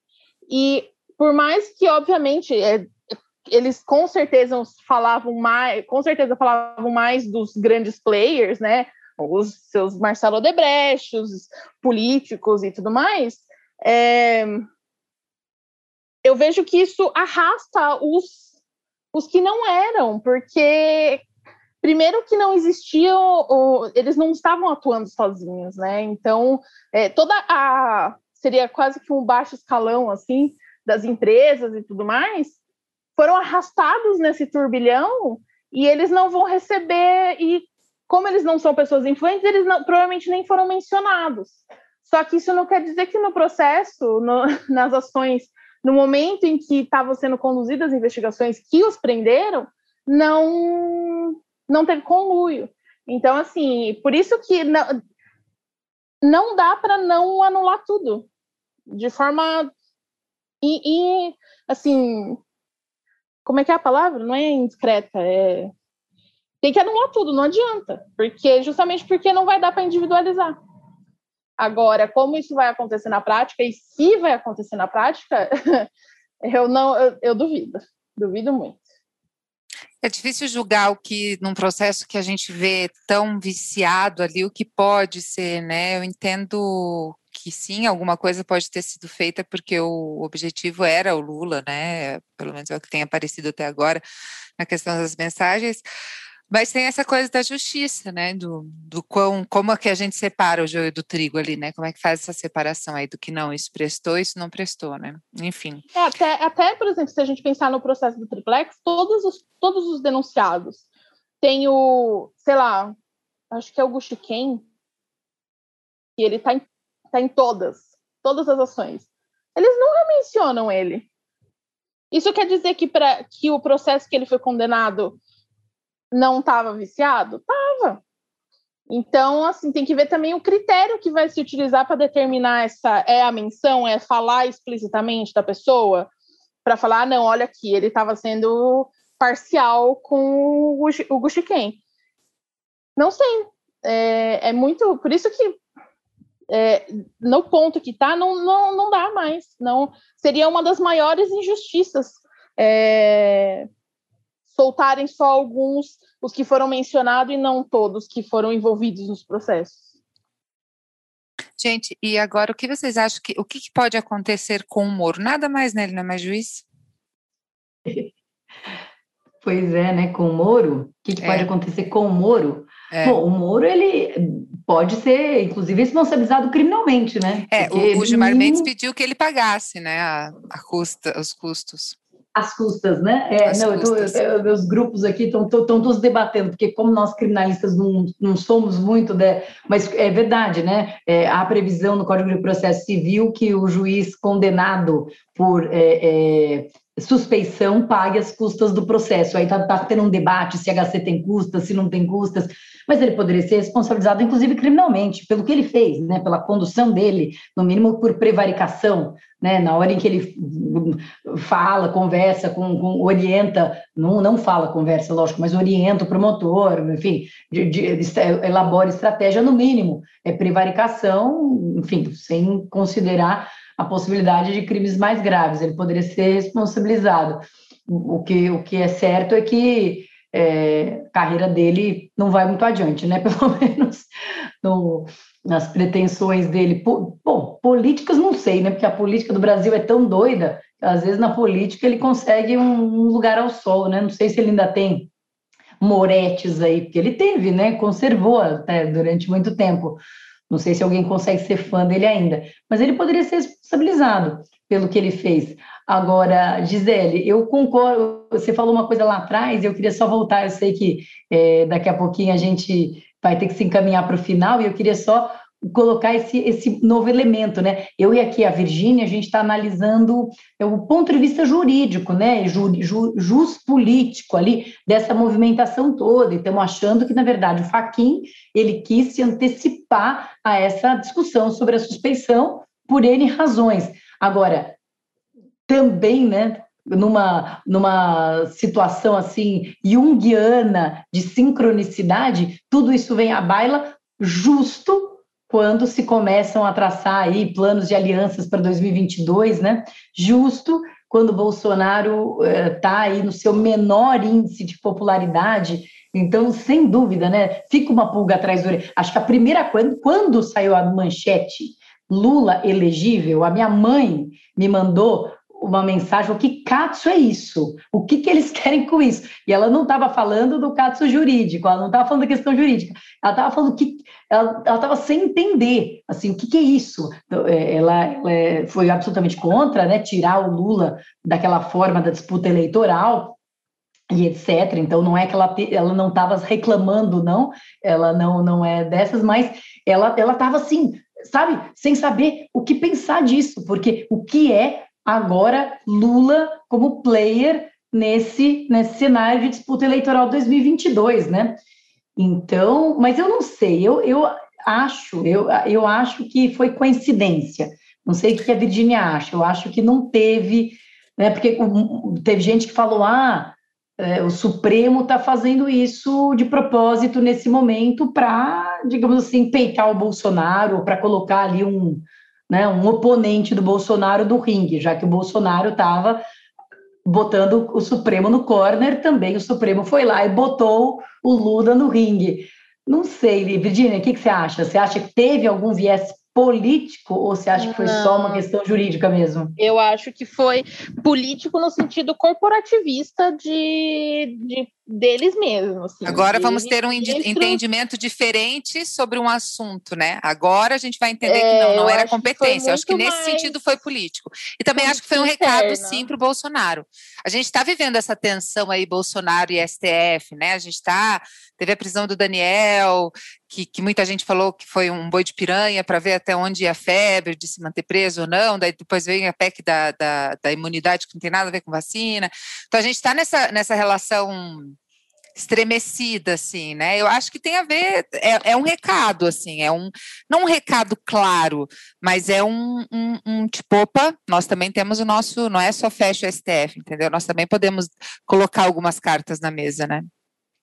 E por mais que, obviamente, é, eles com certeza falavam mais, com certeza falavam mais dos grandes players, né? Os seus Marcelo Odebrecht, os políticos e tudo mais. É, eu vejo que isso arrasta os, os que não eram, porque primeiro que não existiam, eles não estavam atuando sozinhos, né? Então, é, toda a seria quase que um baixo escalão assim das empresas e tudo mais, foram arrastados nesse turbilhão e eles não vão receber e como eles não são pessoas influentes, eles não, provavelmente nem foram mencionados. Só que isso não quer dizer que no processo, no, (laughs) nas ações, no momento em que estavam sendo conduzidas as investigações que os prenderam, não não teve conluio. Então, assim, por isso que não, não dá para não anular tudo de forma e, e, assim como é que é a palavra? Não é indiscreta, é tem que anular tudo, não adianta, porque justamente porque não vai dar para individualizar. Agora, como isso vai acontecer na prática e se vai acontecer na prática, (laughs) eu não, eu, eu duvido, duvido muito. É difícil julgar o que, num processo que a gente vê tão viciado ali, o que pode ser, né? Eu entendo que sim, alguma coisa pode ter sido feita porque o objetivo era o Lula, né? Pelo menos é o que tem aparecido até agora na questão das mensagens. Mas tem essa coisa da justiça, né? Do, do quão, como é que a gente separa o joio do trigo ali, né? Como é que faz essa separação aí do que não, isso prestou, isso não prestou, né? Enfim. É, até, até, por exemplo, se a gente pensar no processo do triplex, todos os, todos os denunciados tem o, sei lá, acho que é o Guxiquem, e ele tá em, tá em todas, todas as ações. Eles nunca mencionam ele. Isso quer dizer que, pra, que o processo que ele foi condenado não estava viciado? Tava. Então, assim, tem que ver também o critério que vai se utilizar para determinar essa é a menção, é falar explicitamente da pessoa, para falar, ah, não, olha aqui, ele estava sendo parcial com o Guxiquem. Não sei. É, é, muito. Por isso que é, no ponto que está, não, não, não dá mais. Não Seria uma das maiores injustiças. É, soltarem só alguns, os que foram mencionados, e não todos que foram envolvidos nos processos. Gente, e agora o que vocês acham que o que, pode acontecer com o Moro? Nada mais, né? Ele não é mais juiz? (laughs) Pois é, né? Com o Moro, o que, que é. pode acontecer com o Moro? É. Bom, o Moro, ele pode ser, inclusive, responsabilizado criminalmente, né? É, o, o Gilmar Mendes pediu que ele pagasse, né, a, a custa, os custos às custas, né? É, não, custas. Eu tô, eu, meus grupos aqui estão todos debatendo, porque como nós criminalistas não, não somos muito, né, mas é verdade, né? É, há previsão no Código de Processo Civil que o juiz condenado por é, é suspeição pague as custas do processo. Aí está tá tendo um debate se HC tem custas, se não tem custas, mas ele poderia ser responsabilizado, inclusive criminalmente, pelo que ele fez, né, pela condução dele, no mínimo por prevaricação, né, na hora em que ele fala, conversa, com, com orienta, não, não fala, conversa, lógico, mas orienta o promotor, enfim, de, de, elabora estratégia, no mínimo, é prevaricação, enfim, sem considerar a possibilidade de crimes mais graves, ele poderia ser responsabilizado. O que, o que é certo é que é, a carreira dele não vai muito adiante, né? (laughs) Pelo menos no, nas pretensões dele. Bom, políticas não sei, né? Porque a política do Brasil é tão doida que às vezes na política ele consegue um lugar ao sol, né? Não sei se ele ainda tem moretes aí, porque ele teve, né? Conservou até durante muito tempo. Não sei se alguém consegue ser fã dele ainda, mas ele poderia ser responsabilizado pelo que ele fez. Agora, Gisele, eu concordo. Você falou uma coisa lá atrás, eu queria só voltar. Eu sei que é, daqui a pouquinho a gente vai ter que se encaminhar para o final, e eu queria só colocar esse, esse novo elemento, né? Eu e aqui a Virgínia, a gente está analisando o ponto de vista jurídico, né? Ju, ju, jus político ali dessa movimentação toda. E estamos achando que, na verdade, o Faquin ele quis se antecipar a essa discussão sobre a suspeição por N razões. Agora, também, né? Numa, numa situação assim junguiana de sincronicidade, tudo isso vem à baila justo quando se começam a traçar aí planos de alianças para 2022, né? Justo quando Bolsonaro está eh, aí no seu menor índice de popularidade. Então, sem dúvida, né? Fica uma pulga atrás do Acho que a primeira coisa, quando saiu a manchete Lula elegível, a minha mãe me mandou uma mensagem, o que Katsu é isso? O que, que eles (laughs) querem com isso? E ela não estava falando do Katsu jurídico, ela não estava falando da questão jurídica, ela estava falando que ela estava sem entender, assim, o que, que é isso? Então, é, ela, ela, é, foi absolutamente contra, né, tirar o Lula daquela forma da disputa eleitoral, e etc. Então não é que ela, ela não estava reclamando, não, ela não não é dessas, mas ela ela estava assim, sabe, sem saber o que pensar disso, porque o que é agora Lula como player nesse, nesse cenário de disputa eleitoral 2022, né? Então, mas eu não sei, eu, eu acho, eu, eu acho que foi coincidência. Não sei o que a Virginia acha, eu acho que não teve, né? Porque teve gente que falou, ah, é, o Supremo está fazendo isso de propósito nesse momento para, digamos assim, peitar o Bolsonaro, para colocar ali um, né, um oponente do Bolsonaro do ringue, já que o Bolsonaro estava botando o Supremo no corner, também o Supremo foi lá e botou o Lula no ringue. Não sei, Virginia, o que, que você acha? Você acha que teve algum viés político ou você acha que foi Não. só uma questão jurídica mesmo? Eu acho que foi político no sentido corporativista de, de deles mesmos. Assim, Agora vamos ter um entendimento diferente sobre um assunto, né? Agora a gente vai entender é, que não, não era competência. Acho que nesse sentido foi político. E também acho que foi um recado, sim, para o Bolsonaro. A gente está vivendo essa tensão aí, Bolsonaro e STF, né? A gente está. Teve a prisão do Daniel, que, que, muita gente falou que foi um boi de piranha para ver até onde ia a febre, de se manter preso ou não. Daí depois vem a PEC da, da, da imunidade, que não tem nada a ver com vacina. Então a gente está nessa, nessa relação estremecida, assim, né? Eu acho que tem a ver, é, é, um recado, assim, é um, não um recado claro, mas é um, um, um, tipo, opa, nós também temos o nosso, não é só fecha o STF, entendeu? Nós também podemos colocar algumas cartas na mesa, né?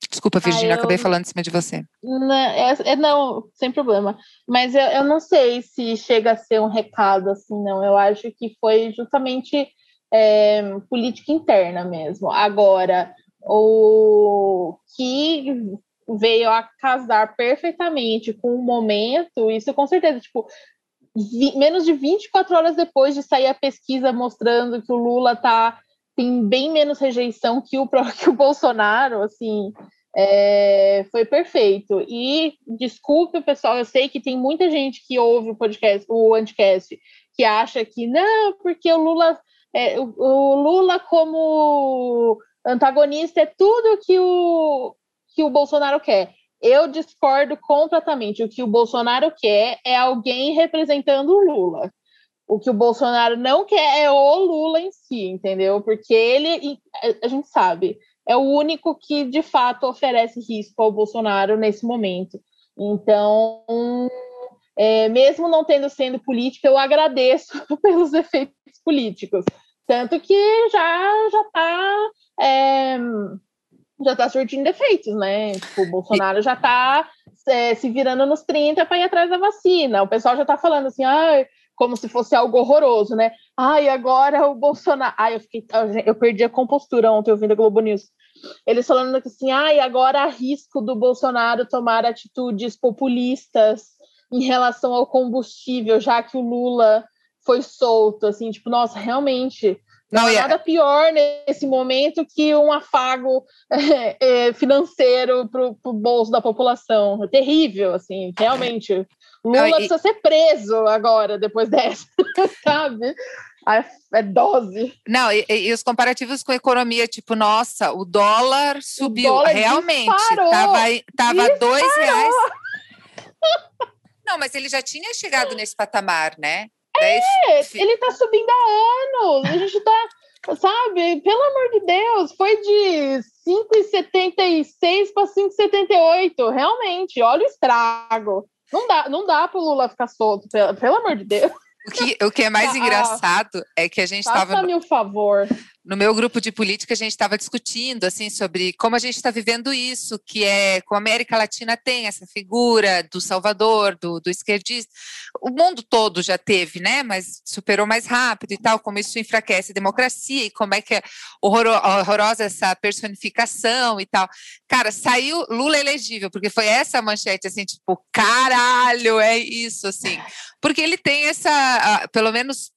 Desculpa, Virginia, ah, eu... acabei falando em cima de você. Não, é, é, não sem problema. Mas eu, eu não sei se chega a ser um recado assim, não. Eu acho que foi justamente é, política interna mesmo. Agora, o que veio a casar perfeitamente com o momento, isso com certeza, tipo, vi, menos de 24 horas depois de sair a pesquisa mostrando que o Lula tá tem bem menos rejeição que o, (laughs) que o Bolsonaro, assim, é, foi perfeito. E desculpe, pessoal, eu sei que tem muita gente que ouve o podcast, o Anticast, que acha que não, porque o Lula, é, o, o Lula como antagonista é tudo que o, que o Bolsonaro quer. Eu discordo completamente. O que o Bolsonaro quer é alguém representando o Lula. O que o Bolsonaro não quer é o Lula em si, entendeu? Porque ele, a gente sabe, é o único que de fato oferece risco ao Bolsonaro nesse momento. Então, é, mesmo não tendo sendo política, eu agradeço (laughs) pelos efeitos políticos. Tanto que já já está é, já tá surtindo defeitos, né? Tipo, o Bolsonaro já está é, se virando nos 30 para ir atrás da vacina. O pessoal já está falando assim, ah, como se fosse algo horroroso, né? Ai, agora o Bolsonaro. Ai, eu fiquei. Eu perdi a compostura ontem ouvindo a Globo News. Eles falando assim, ai, agora há risco do Bolsonaro tomar atitudes populistas em relação ao combustível, já que o Lula foi solto, assim, tipo, nossa, realmente não, há nada pior nesse momento que um afago é, (laughs) é, financeiro para o bolso da população. É terrível, assim, realmente. Lula não, e... precisa ser preso agora, depois (laughs) dessa, sabe? É dose. Não, e, e, os comparativos com a economia, tipo, nossa, o dólar subiu. O dólar realmente. Disparou, tava, tava dois reais. (laughs) Não, mas ele já tinha chegado nesse patamar, né? É, ele tá subindo há anos. A gente tá, (laughs) sabe? Pelo amor de Deus, foi de 5,76 para 5,78. Realmente, olha o estrago. Não dá, não dá pro Lula ficar solto, pelo, pelo amor de Deus. O que, o que é mais (laughs) ah, engraçado é que a gente estava. Faça-me o favor no meu grupo de política a gente estava discutindo assim sobre como a gente está vivendo isso, que é como a América Latina tem essa figura do Salvador, do, do esquerdista. O mundo todo já teve, né? Mas superou mais rápido e tal, como isso enfraquece a democracia e como é que é horrorosa essa personificação e tal. Cara, saiu Lula elegível, porque foi essa manchete, assim, tipo, caralho, é isso, assim. Porque ele tem essa, pelo menos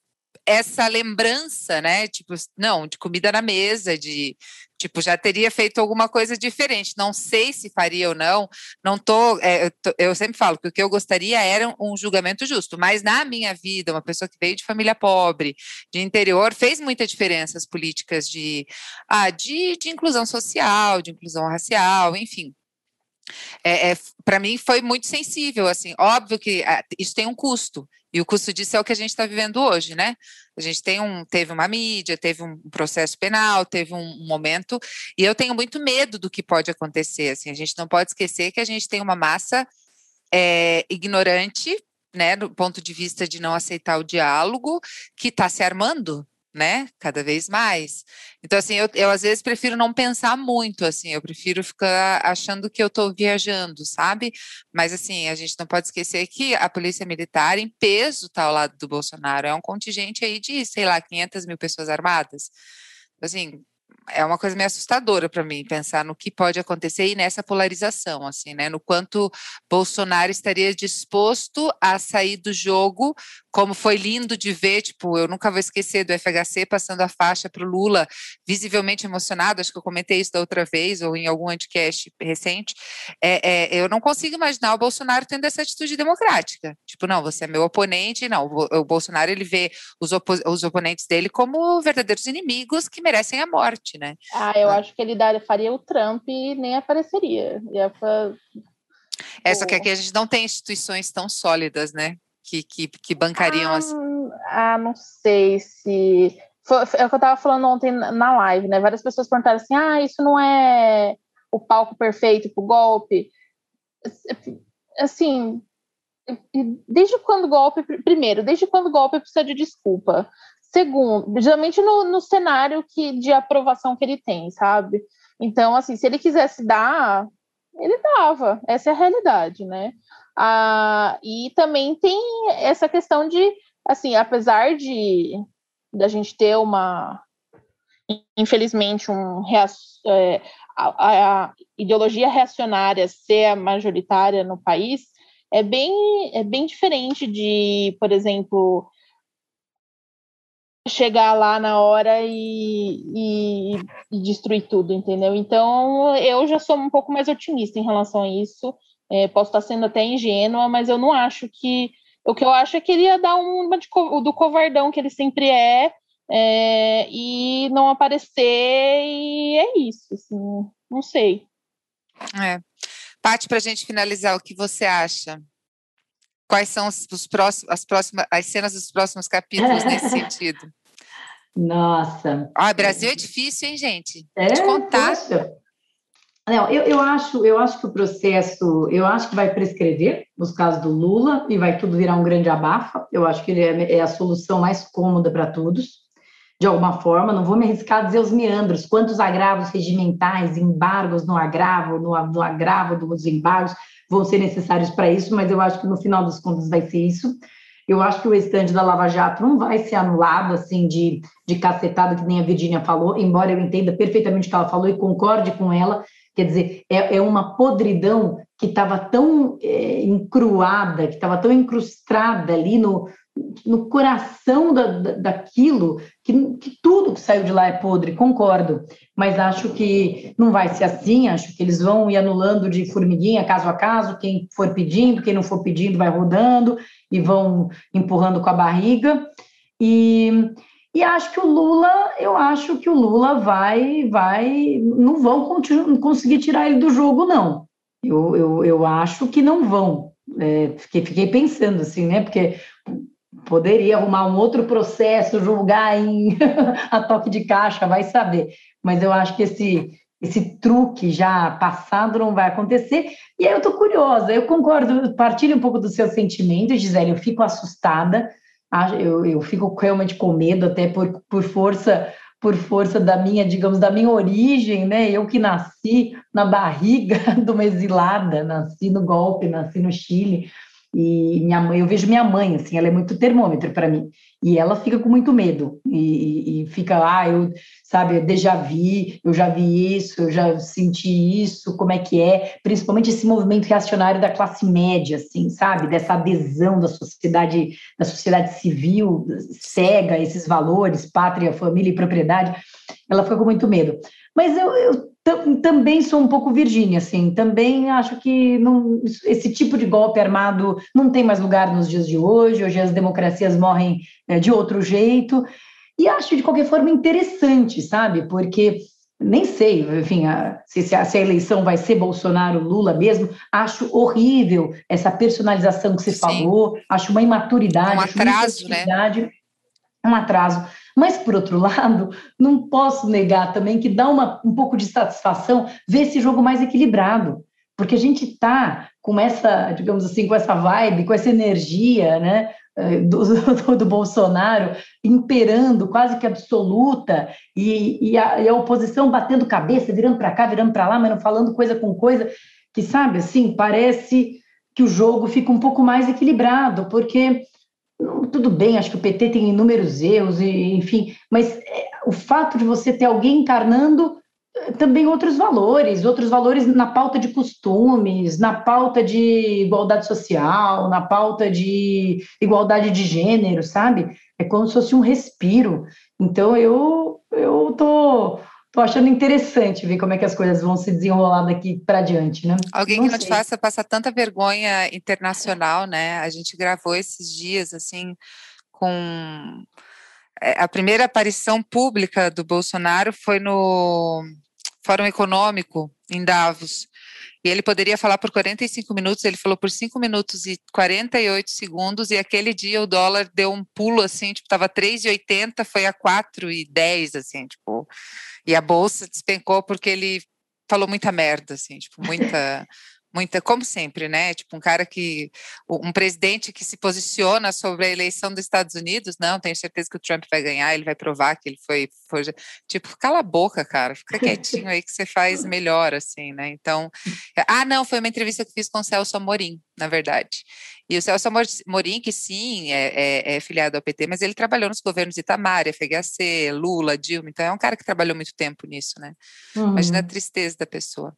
essa lembrança, né? Tipo, não, de comida na mesa, de tipo, já teria feito alguma coisa diferente. Não sei se faria ou não. Não tô, é, eu, tô, eu sempre falo que o que eu gostaria era um julgamento justo, mas na minha vida, uma pessoa que veio de família pobre, de interior, fez muita diferença as políticas de, ah, de, de inclusão social, de inclusão racial, enfim é, é para mim foi muito sensível, assim, óbvio que ah, isso tem um custo, e o custo disso é o que a gente está vivendo hoje, né? A gente tem um, teve uma mídia, teve um processo penal, teve um momento, e eu tenho muito medo do que pode acontecer, assim, a gente não pode esquecer que a gente tem uma massa é, ignorante, né, do ponto de vista de não aceitar o diálogo, que está se armando, né? Cada vez mais. Então, assim, eu, eu às vezes prefiro não pensar muito, assim, eu prefiro ficar achando que eu estou viajando, sabe? Mas, assim, a gente não pode esquecer que a polícia militar, em peso, está ao lado do Bolsonaro. É um contingente aí de, sei lá, 500 mil pessoas armadas. Assim, é uma coisa meio assustadora para mim pensar no que pode acontecer e nessa polarização, assim, né? No quanto Bolsonaro estaria disposto a sair do jogo, como foi lindo de ver, tipo, eu nunca vou esquecer do FHC passando a faixa para o Lula, visivelmente emocionado, acho que eu comentei isso da outra vez, ou em algum anticast recente. É, é, eu não consigo imaginar o Bolsonaro tendo essa atitude democrática. Tipo, não, você é meu oponente, não. O, o Bolsonaro ele vê os, opo os oponentes dele como verdadeiros inimigos que merecem a morte né? Ah, eu acho que ele daria, faria o Trump e nem apareceria. Ia pra... É, só que aqui a gente não tem instituições tão sólidas, né? Que, que, que bancariam ah, assim. Ah, não sei se. Foi, é o que eu tava falando ontem na live, né? Várias pessoas perguntaram assim: ah, isso não é o palco perfeito pro golpe. Assim, desde quando golpe. Primeiro, desde quando golpe precisa de desculpa? Segundo, geralmente no, no cenário que, de aprovação que ele tem, sabe? Então, assim, se ele quisesse dar, ele dava. Essa é a realidade, né? Ah, e também tem essa questão de, assim, apesar de da gente ter uma, infelizmente, um é, a, a, ideologia reacionária ser a majoritária no país, é bem, é bem diferente de, por exemplo, chegar lá na hora e, e, e, destruir tudo, entendeu? Então eu já sou um pouco mais otimista em relação a isso. É, posso estar sendo até ingênua, mas eu não acho que. O que eu acho é que ele ia dar uma de, do covardão que ele sempre é, é e não aparecer, e é isso, assim, não sei. É. Paty, para a gente finalizar, o que você acha? Quais são os, os próximos, as próximas, as cenas dos próximos capítulos nesse (laughs) sentido? Nossa. Ah, Brasil é difícil, hein, gente? É, Te contar. Poxa. Não, eu, eu, acho, eu acho que o processo, eu acho que vai prescrever nos casos do Lula e vai tudo virar um grande abafa. Eu acho que ele é, é a solução mais cômoda para todos, de alguma forma. Não vou me arriscar a dizer os meandros, quantos agravos regimentais, embargos no agravo, no, no agravo dos embargos vão ser necessários para isso, mas eu acho que no final das contas vai ser isso. Eu acho que o restante da Lava Jato não vai ser anulado, assim, de, de cacetada, que nem a Virginia falou, embora eu entenda perfeitamente o que ela falou e concorde com ela. Quer dizer, é, é uma podridão que estava tão é, encruada, que estava tão incrustada ali no, no coração da, da, daquilo, que, que, tudo que saiu de lá é podre, concordo, mas acho que não vai ser assim, acho que eles vão ir anulando de formiguinha, caso a caso, quem for pedindo, quem não for pedindo vai rodando, e vão empurrando com a barriga, e, e acho que o Lula, eu acho que o Lula vai, vai, não vão conseguir tirar ele do jogo, não, eu, eu, eu acho que não vão, é, fiquei, fiquei pensando assim, né? Porque Poderia arrumar um outro processo, julgar em (laughs) a toque de caixa, vai saber. Mas eu acho que esse, esse truque já passado não vai acontecer. E aí eu estou curiosa, eu concordo, partilho um pouco do seu sentimento, Gisele, eu fico assustada, eu, eu fico realmente com medo, até por, por força por força da minha, digamos, da minha origem, né? Eu que nasci na barriga (laughs) de uma exilada, nasci no golpe, nasci no Chile, E minha mãe, eu vejo minha mãe, assim, ela é muito termômetro para mim. E ela fica com muito medo. E, e, fica, ah, eu, sabe, déjà vi, eu já vi isso, eu já senti isso, como é que é? Principalmente esse movimento reacionário da classe média, assim, sabe? Dessa adesão da sociedade, da sociedade civil, cega esses valores, pátria, família e propriedade. Ela fica com muito medo. Mas eu, eu também sou um pouco Virgínia, assim, também acho que não, esse tipo de golpe armado não tem mais lugar nos dias de hoje, hoje as democracias morrem é, de outro jeito, e acho de qualquer forma interessante, sabe, porque nem sei, enfim, a, se, se, a, se, a, eleição vai ser Bolsonaro-Lula mesmo, acho horrível essa personalização que você Sim. falou, acho uma imaturidade, um atraso, né? Um atraso. Mas, por outro lado, não posso negar também que dá uma, um pouco de satisfação ver esse jogo mais equilibrado, porque a gente está com essa, digamos assim, com essa vibe, com essa energia, né? Eh, do, (laughs) do, do Bolsonaro imperando quase que absoluta e, e, a, e a oposição batendo cabeça, virando para cá, virando para lá, mas não falando coisa com coisa, que sabe assim, parece que o jogo fica um pouco mais equilibrado, porque tudo bem, acho que o PT tem inúmeros erros, e, enfim, mas é, o fato de você ter alguém encarnando é, também outros valores, outros valores na pauta de costumes, na pauta de igualdade social, na pauta de igualdade de gênero, sabe? É como se fosse um respiro. Então eu eu tô Tô achando interessante ver como é que as coisas vão se desenrolar daqui para diante, né? Alguém não que não sei. te faça passar tanta vergonha internacional, né? A gente gravou esses dias, assim, com é, a primeira aparição pública do Bolsonaro foi no Fórum Econômico em Davos. E ele poderia falar por 45 minutos, ele falou por 5 minutos e 48 segundos, e aquele dia o dólar deu um pulo assim, tipo, tava 3,80, foi a 4,10, assim, tipo. E a bolsa despencou porque ele falou muita merda, assim, tipo, muita (laughs) muita, como sempre, né? Tipo, um cara que. Um presidente que se posiciona sobre a eleição dos Estados Unidos, não, tenho certeza que o Trump vai ganhar, ele vai provar que ele foi. foi tipo, cala a boca, cara, fica quietinho aí que você faz melhor, assim, né? Então. (laughs) Ah, não, foi uma entrevista que fiz com o Celso Amorim, na verdade. E o Celso Amorim, que sim, é, é, é, filiado ao PT, mas ele trabalhou nos governos Itamar, FHC, Lula, Dilma, então é um cara que trabalhou muito tempo nisso, né? Uhum. Imagina a uhum. tristeza da pessoa.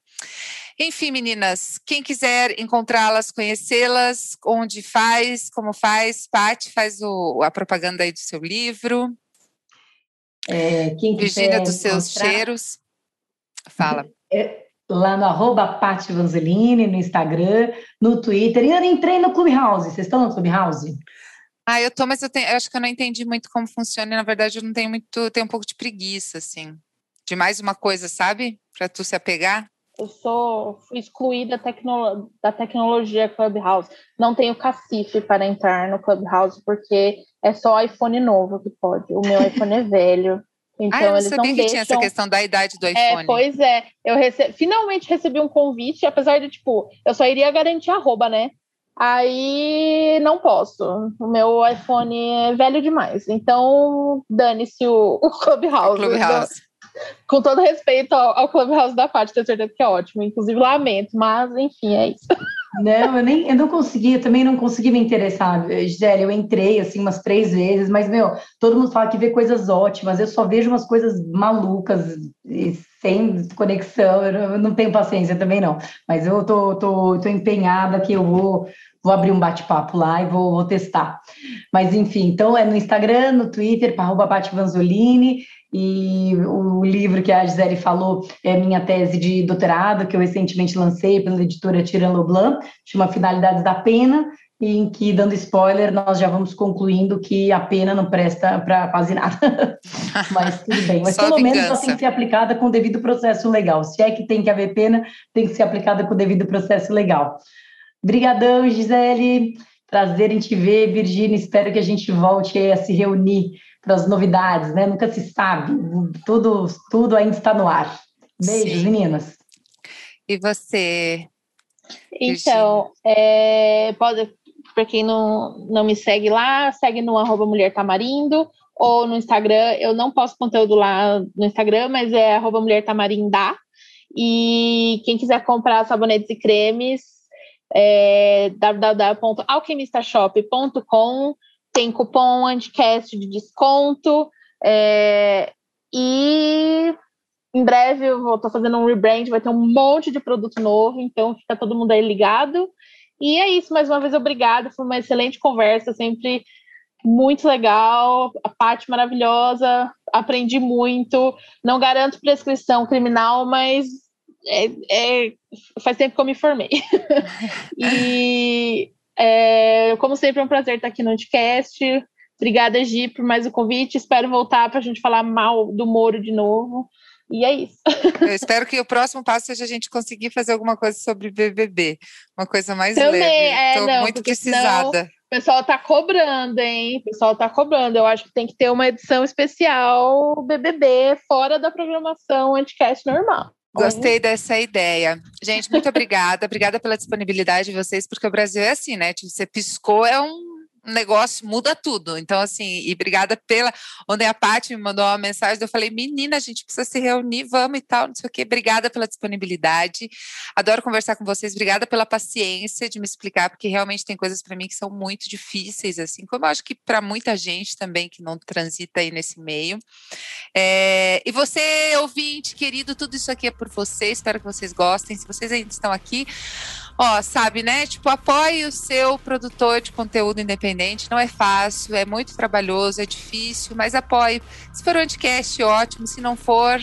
Enfim, meninas, quem quiser encontrá-las, conhecê-las, onde faz, como faz, Paty, faz o, a propaganda aí do seu livro. É, quem Virgínia dos seus cheiros. Fala. É, lá no arroba Pati Vanzelini, no Instagram, no Twitter. E eu entrei no Clubhouse. Vocês estão no Clubhouse? Ah, eu tô, mas eu, tenho, eu acho que eu não entendi muito como funciona. E, na verdade, eu não tenho muito, tenho um pouco de preguiça, assim. De mais uma coisa, sabe? Para tu se apegar. Eu sou excluída tecno, da tecnologia Clubhouse. Não tenho cacife para entrar no Clubhouse, porque é só iPhone novo que pode. O meu iPhone é velho. Então, ah, eu não sabia que deixam... tinha essa questão da idade do é, iPhone. É, pois é. Eu rece... finalmente recebi um convite, apesar de, tipo, eu só iria garantir arroba, né? Aí não posso. O meu iPhone é velho demais. Então, dane-se o, o Clubhouse. Clubhouse. Com todo respeito ao, ao Clubhouse da parte, tenho certeza que é ótimo. Inclusive, lamento, mas enfim, é isso. Não, eu nem eu não consegui, eu também não consegui me interessar, Gisele. Eu entrei assim umas três vezes, mas meu, todo mundo fala que vê coisas ótimas, eu só vejo umas coisas malucas e sem conexão, eu não tenho paciência também não. Mas eu tô, tô, tô empenhada que eu vou, vou abrir um bate-papo lá e vou, vou testar. Mas enfim, então é no Instagram, no Twitter, arroba Vanzolini, e o livro que a Gisele falou é minha tese de doutorado, que eu recentemente lancei pela editora Tiran Loblan, chama Finalidades da Pena, e em que, dando spoiler, nós já vamos concluindo que a pena não presta para quase nada. (laughs) Mas tudo bem. Mas pelo menos ela tem que ser aplicada com o devido processo legal. Se é que tem que haver pena, tem que ser aplicada com o devido processo legal. Obrigadão, Gisele. Prazer em te ver, Virginia. Espero que a gente volte a se reunir para as novidades, né? Nunca se sabe. Tudo, tudo ainda está no ar. Beijos, Sim. meninas. E você? Então, é, pode, para quem não, não me segue lá, segue no arroba Mulher Tamarindo ou no Instagram. Eu não posto conteúdo lá no Instagram, mas é arroba Mulher Tamarindá. E quem quiser comprar sabonetes e cremes, é www.alquimistashop.com. Tem cupom Anticast de desconto. É, e em breve eu vou estar fazendo um rebrand, vai ter um monte de produto novo, então fica todo mundo aí ligado. E é isso, mais uma vez, obrigada. Foi uma excelente conversa, sempre muito legal, a parte maravilhosa, aprendi muito. Não garanto prescrição criminal, mas é, é, faz tempo que eu me formei. (laughs) e é, como sempre, é um prazer estar aqui no podcast. Obrigada, Gi, por mais o convite. Espero voltar para a gente falar mal do Moro de novo. E é isso. (laughs) Eu espero que o próximo passo seja a gente conseguir fazer alguma coisa sobre BBB. Uma coisa mais Também, leve. Estou é, muito precisada. O pessoal tá cobrando, hein? O pessoal tá cobrando. Eu acho que tem que ter uma edição especial BBB fora da programação Anticast normal. Gostei dessa ideia. Gente, muito obrigada. obrigada pela disponibilidade de vocês, porque o Brasil é assim, né? Tipo, você piscou, é um negócio muda tudo. Então, assim, e obrigada pela. Ontem a Paty me mandou uma mensagem, eu falei, menina, a gente precisa se reunir, vamos e tal, não sei o quê. Obrigada pela disponibilidade. Adoro conversar com vocês. Obrigada pela paciência de me explicar, porque realmente tem coisas para mim que são muito difíceis, assim, como eu acho que para muita gente também que não transita aí nesse meio. É, e você, ouvinte, querido, tudo isso aqui é por você. Espero que vocês gostem. Se vocês ainda estão aqui, ó, sabe, né? Tipo, apoie o seu produtor de conteúdo independente. Não é fácil, é muito trabalhoso, é difícil, mas apoie. Se for um anticast, ótimo. Se não for,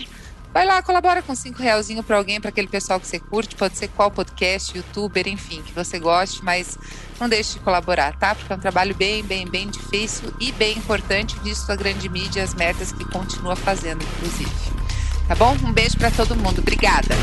vai lá, colabora com cinco realzinho para alguém, para aquele pessoal que você curte. Pode ser qual podcast, youtuber, enfim, que você goste, mas não deixe de colaborar, tá? Porque é um trabalho bem, bem, bem difícil e bem importante, visto a grande mídia e as metas que continua fazendo, inclusive. Tá bom? Um beijo para todo mundo. Obrigada.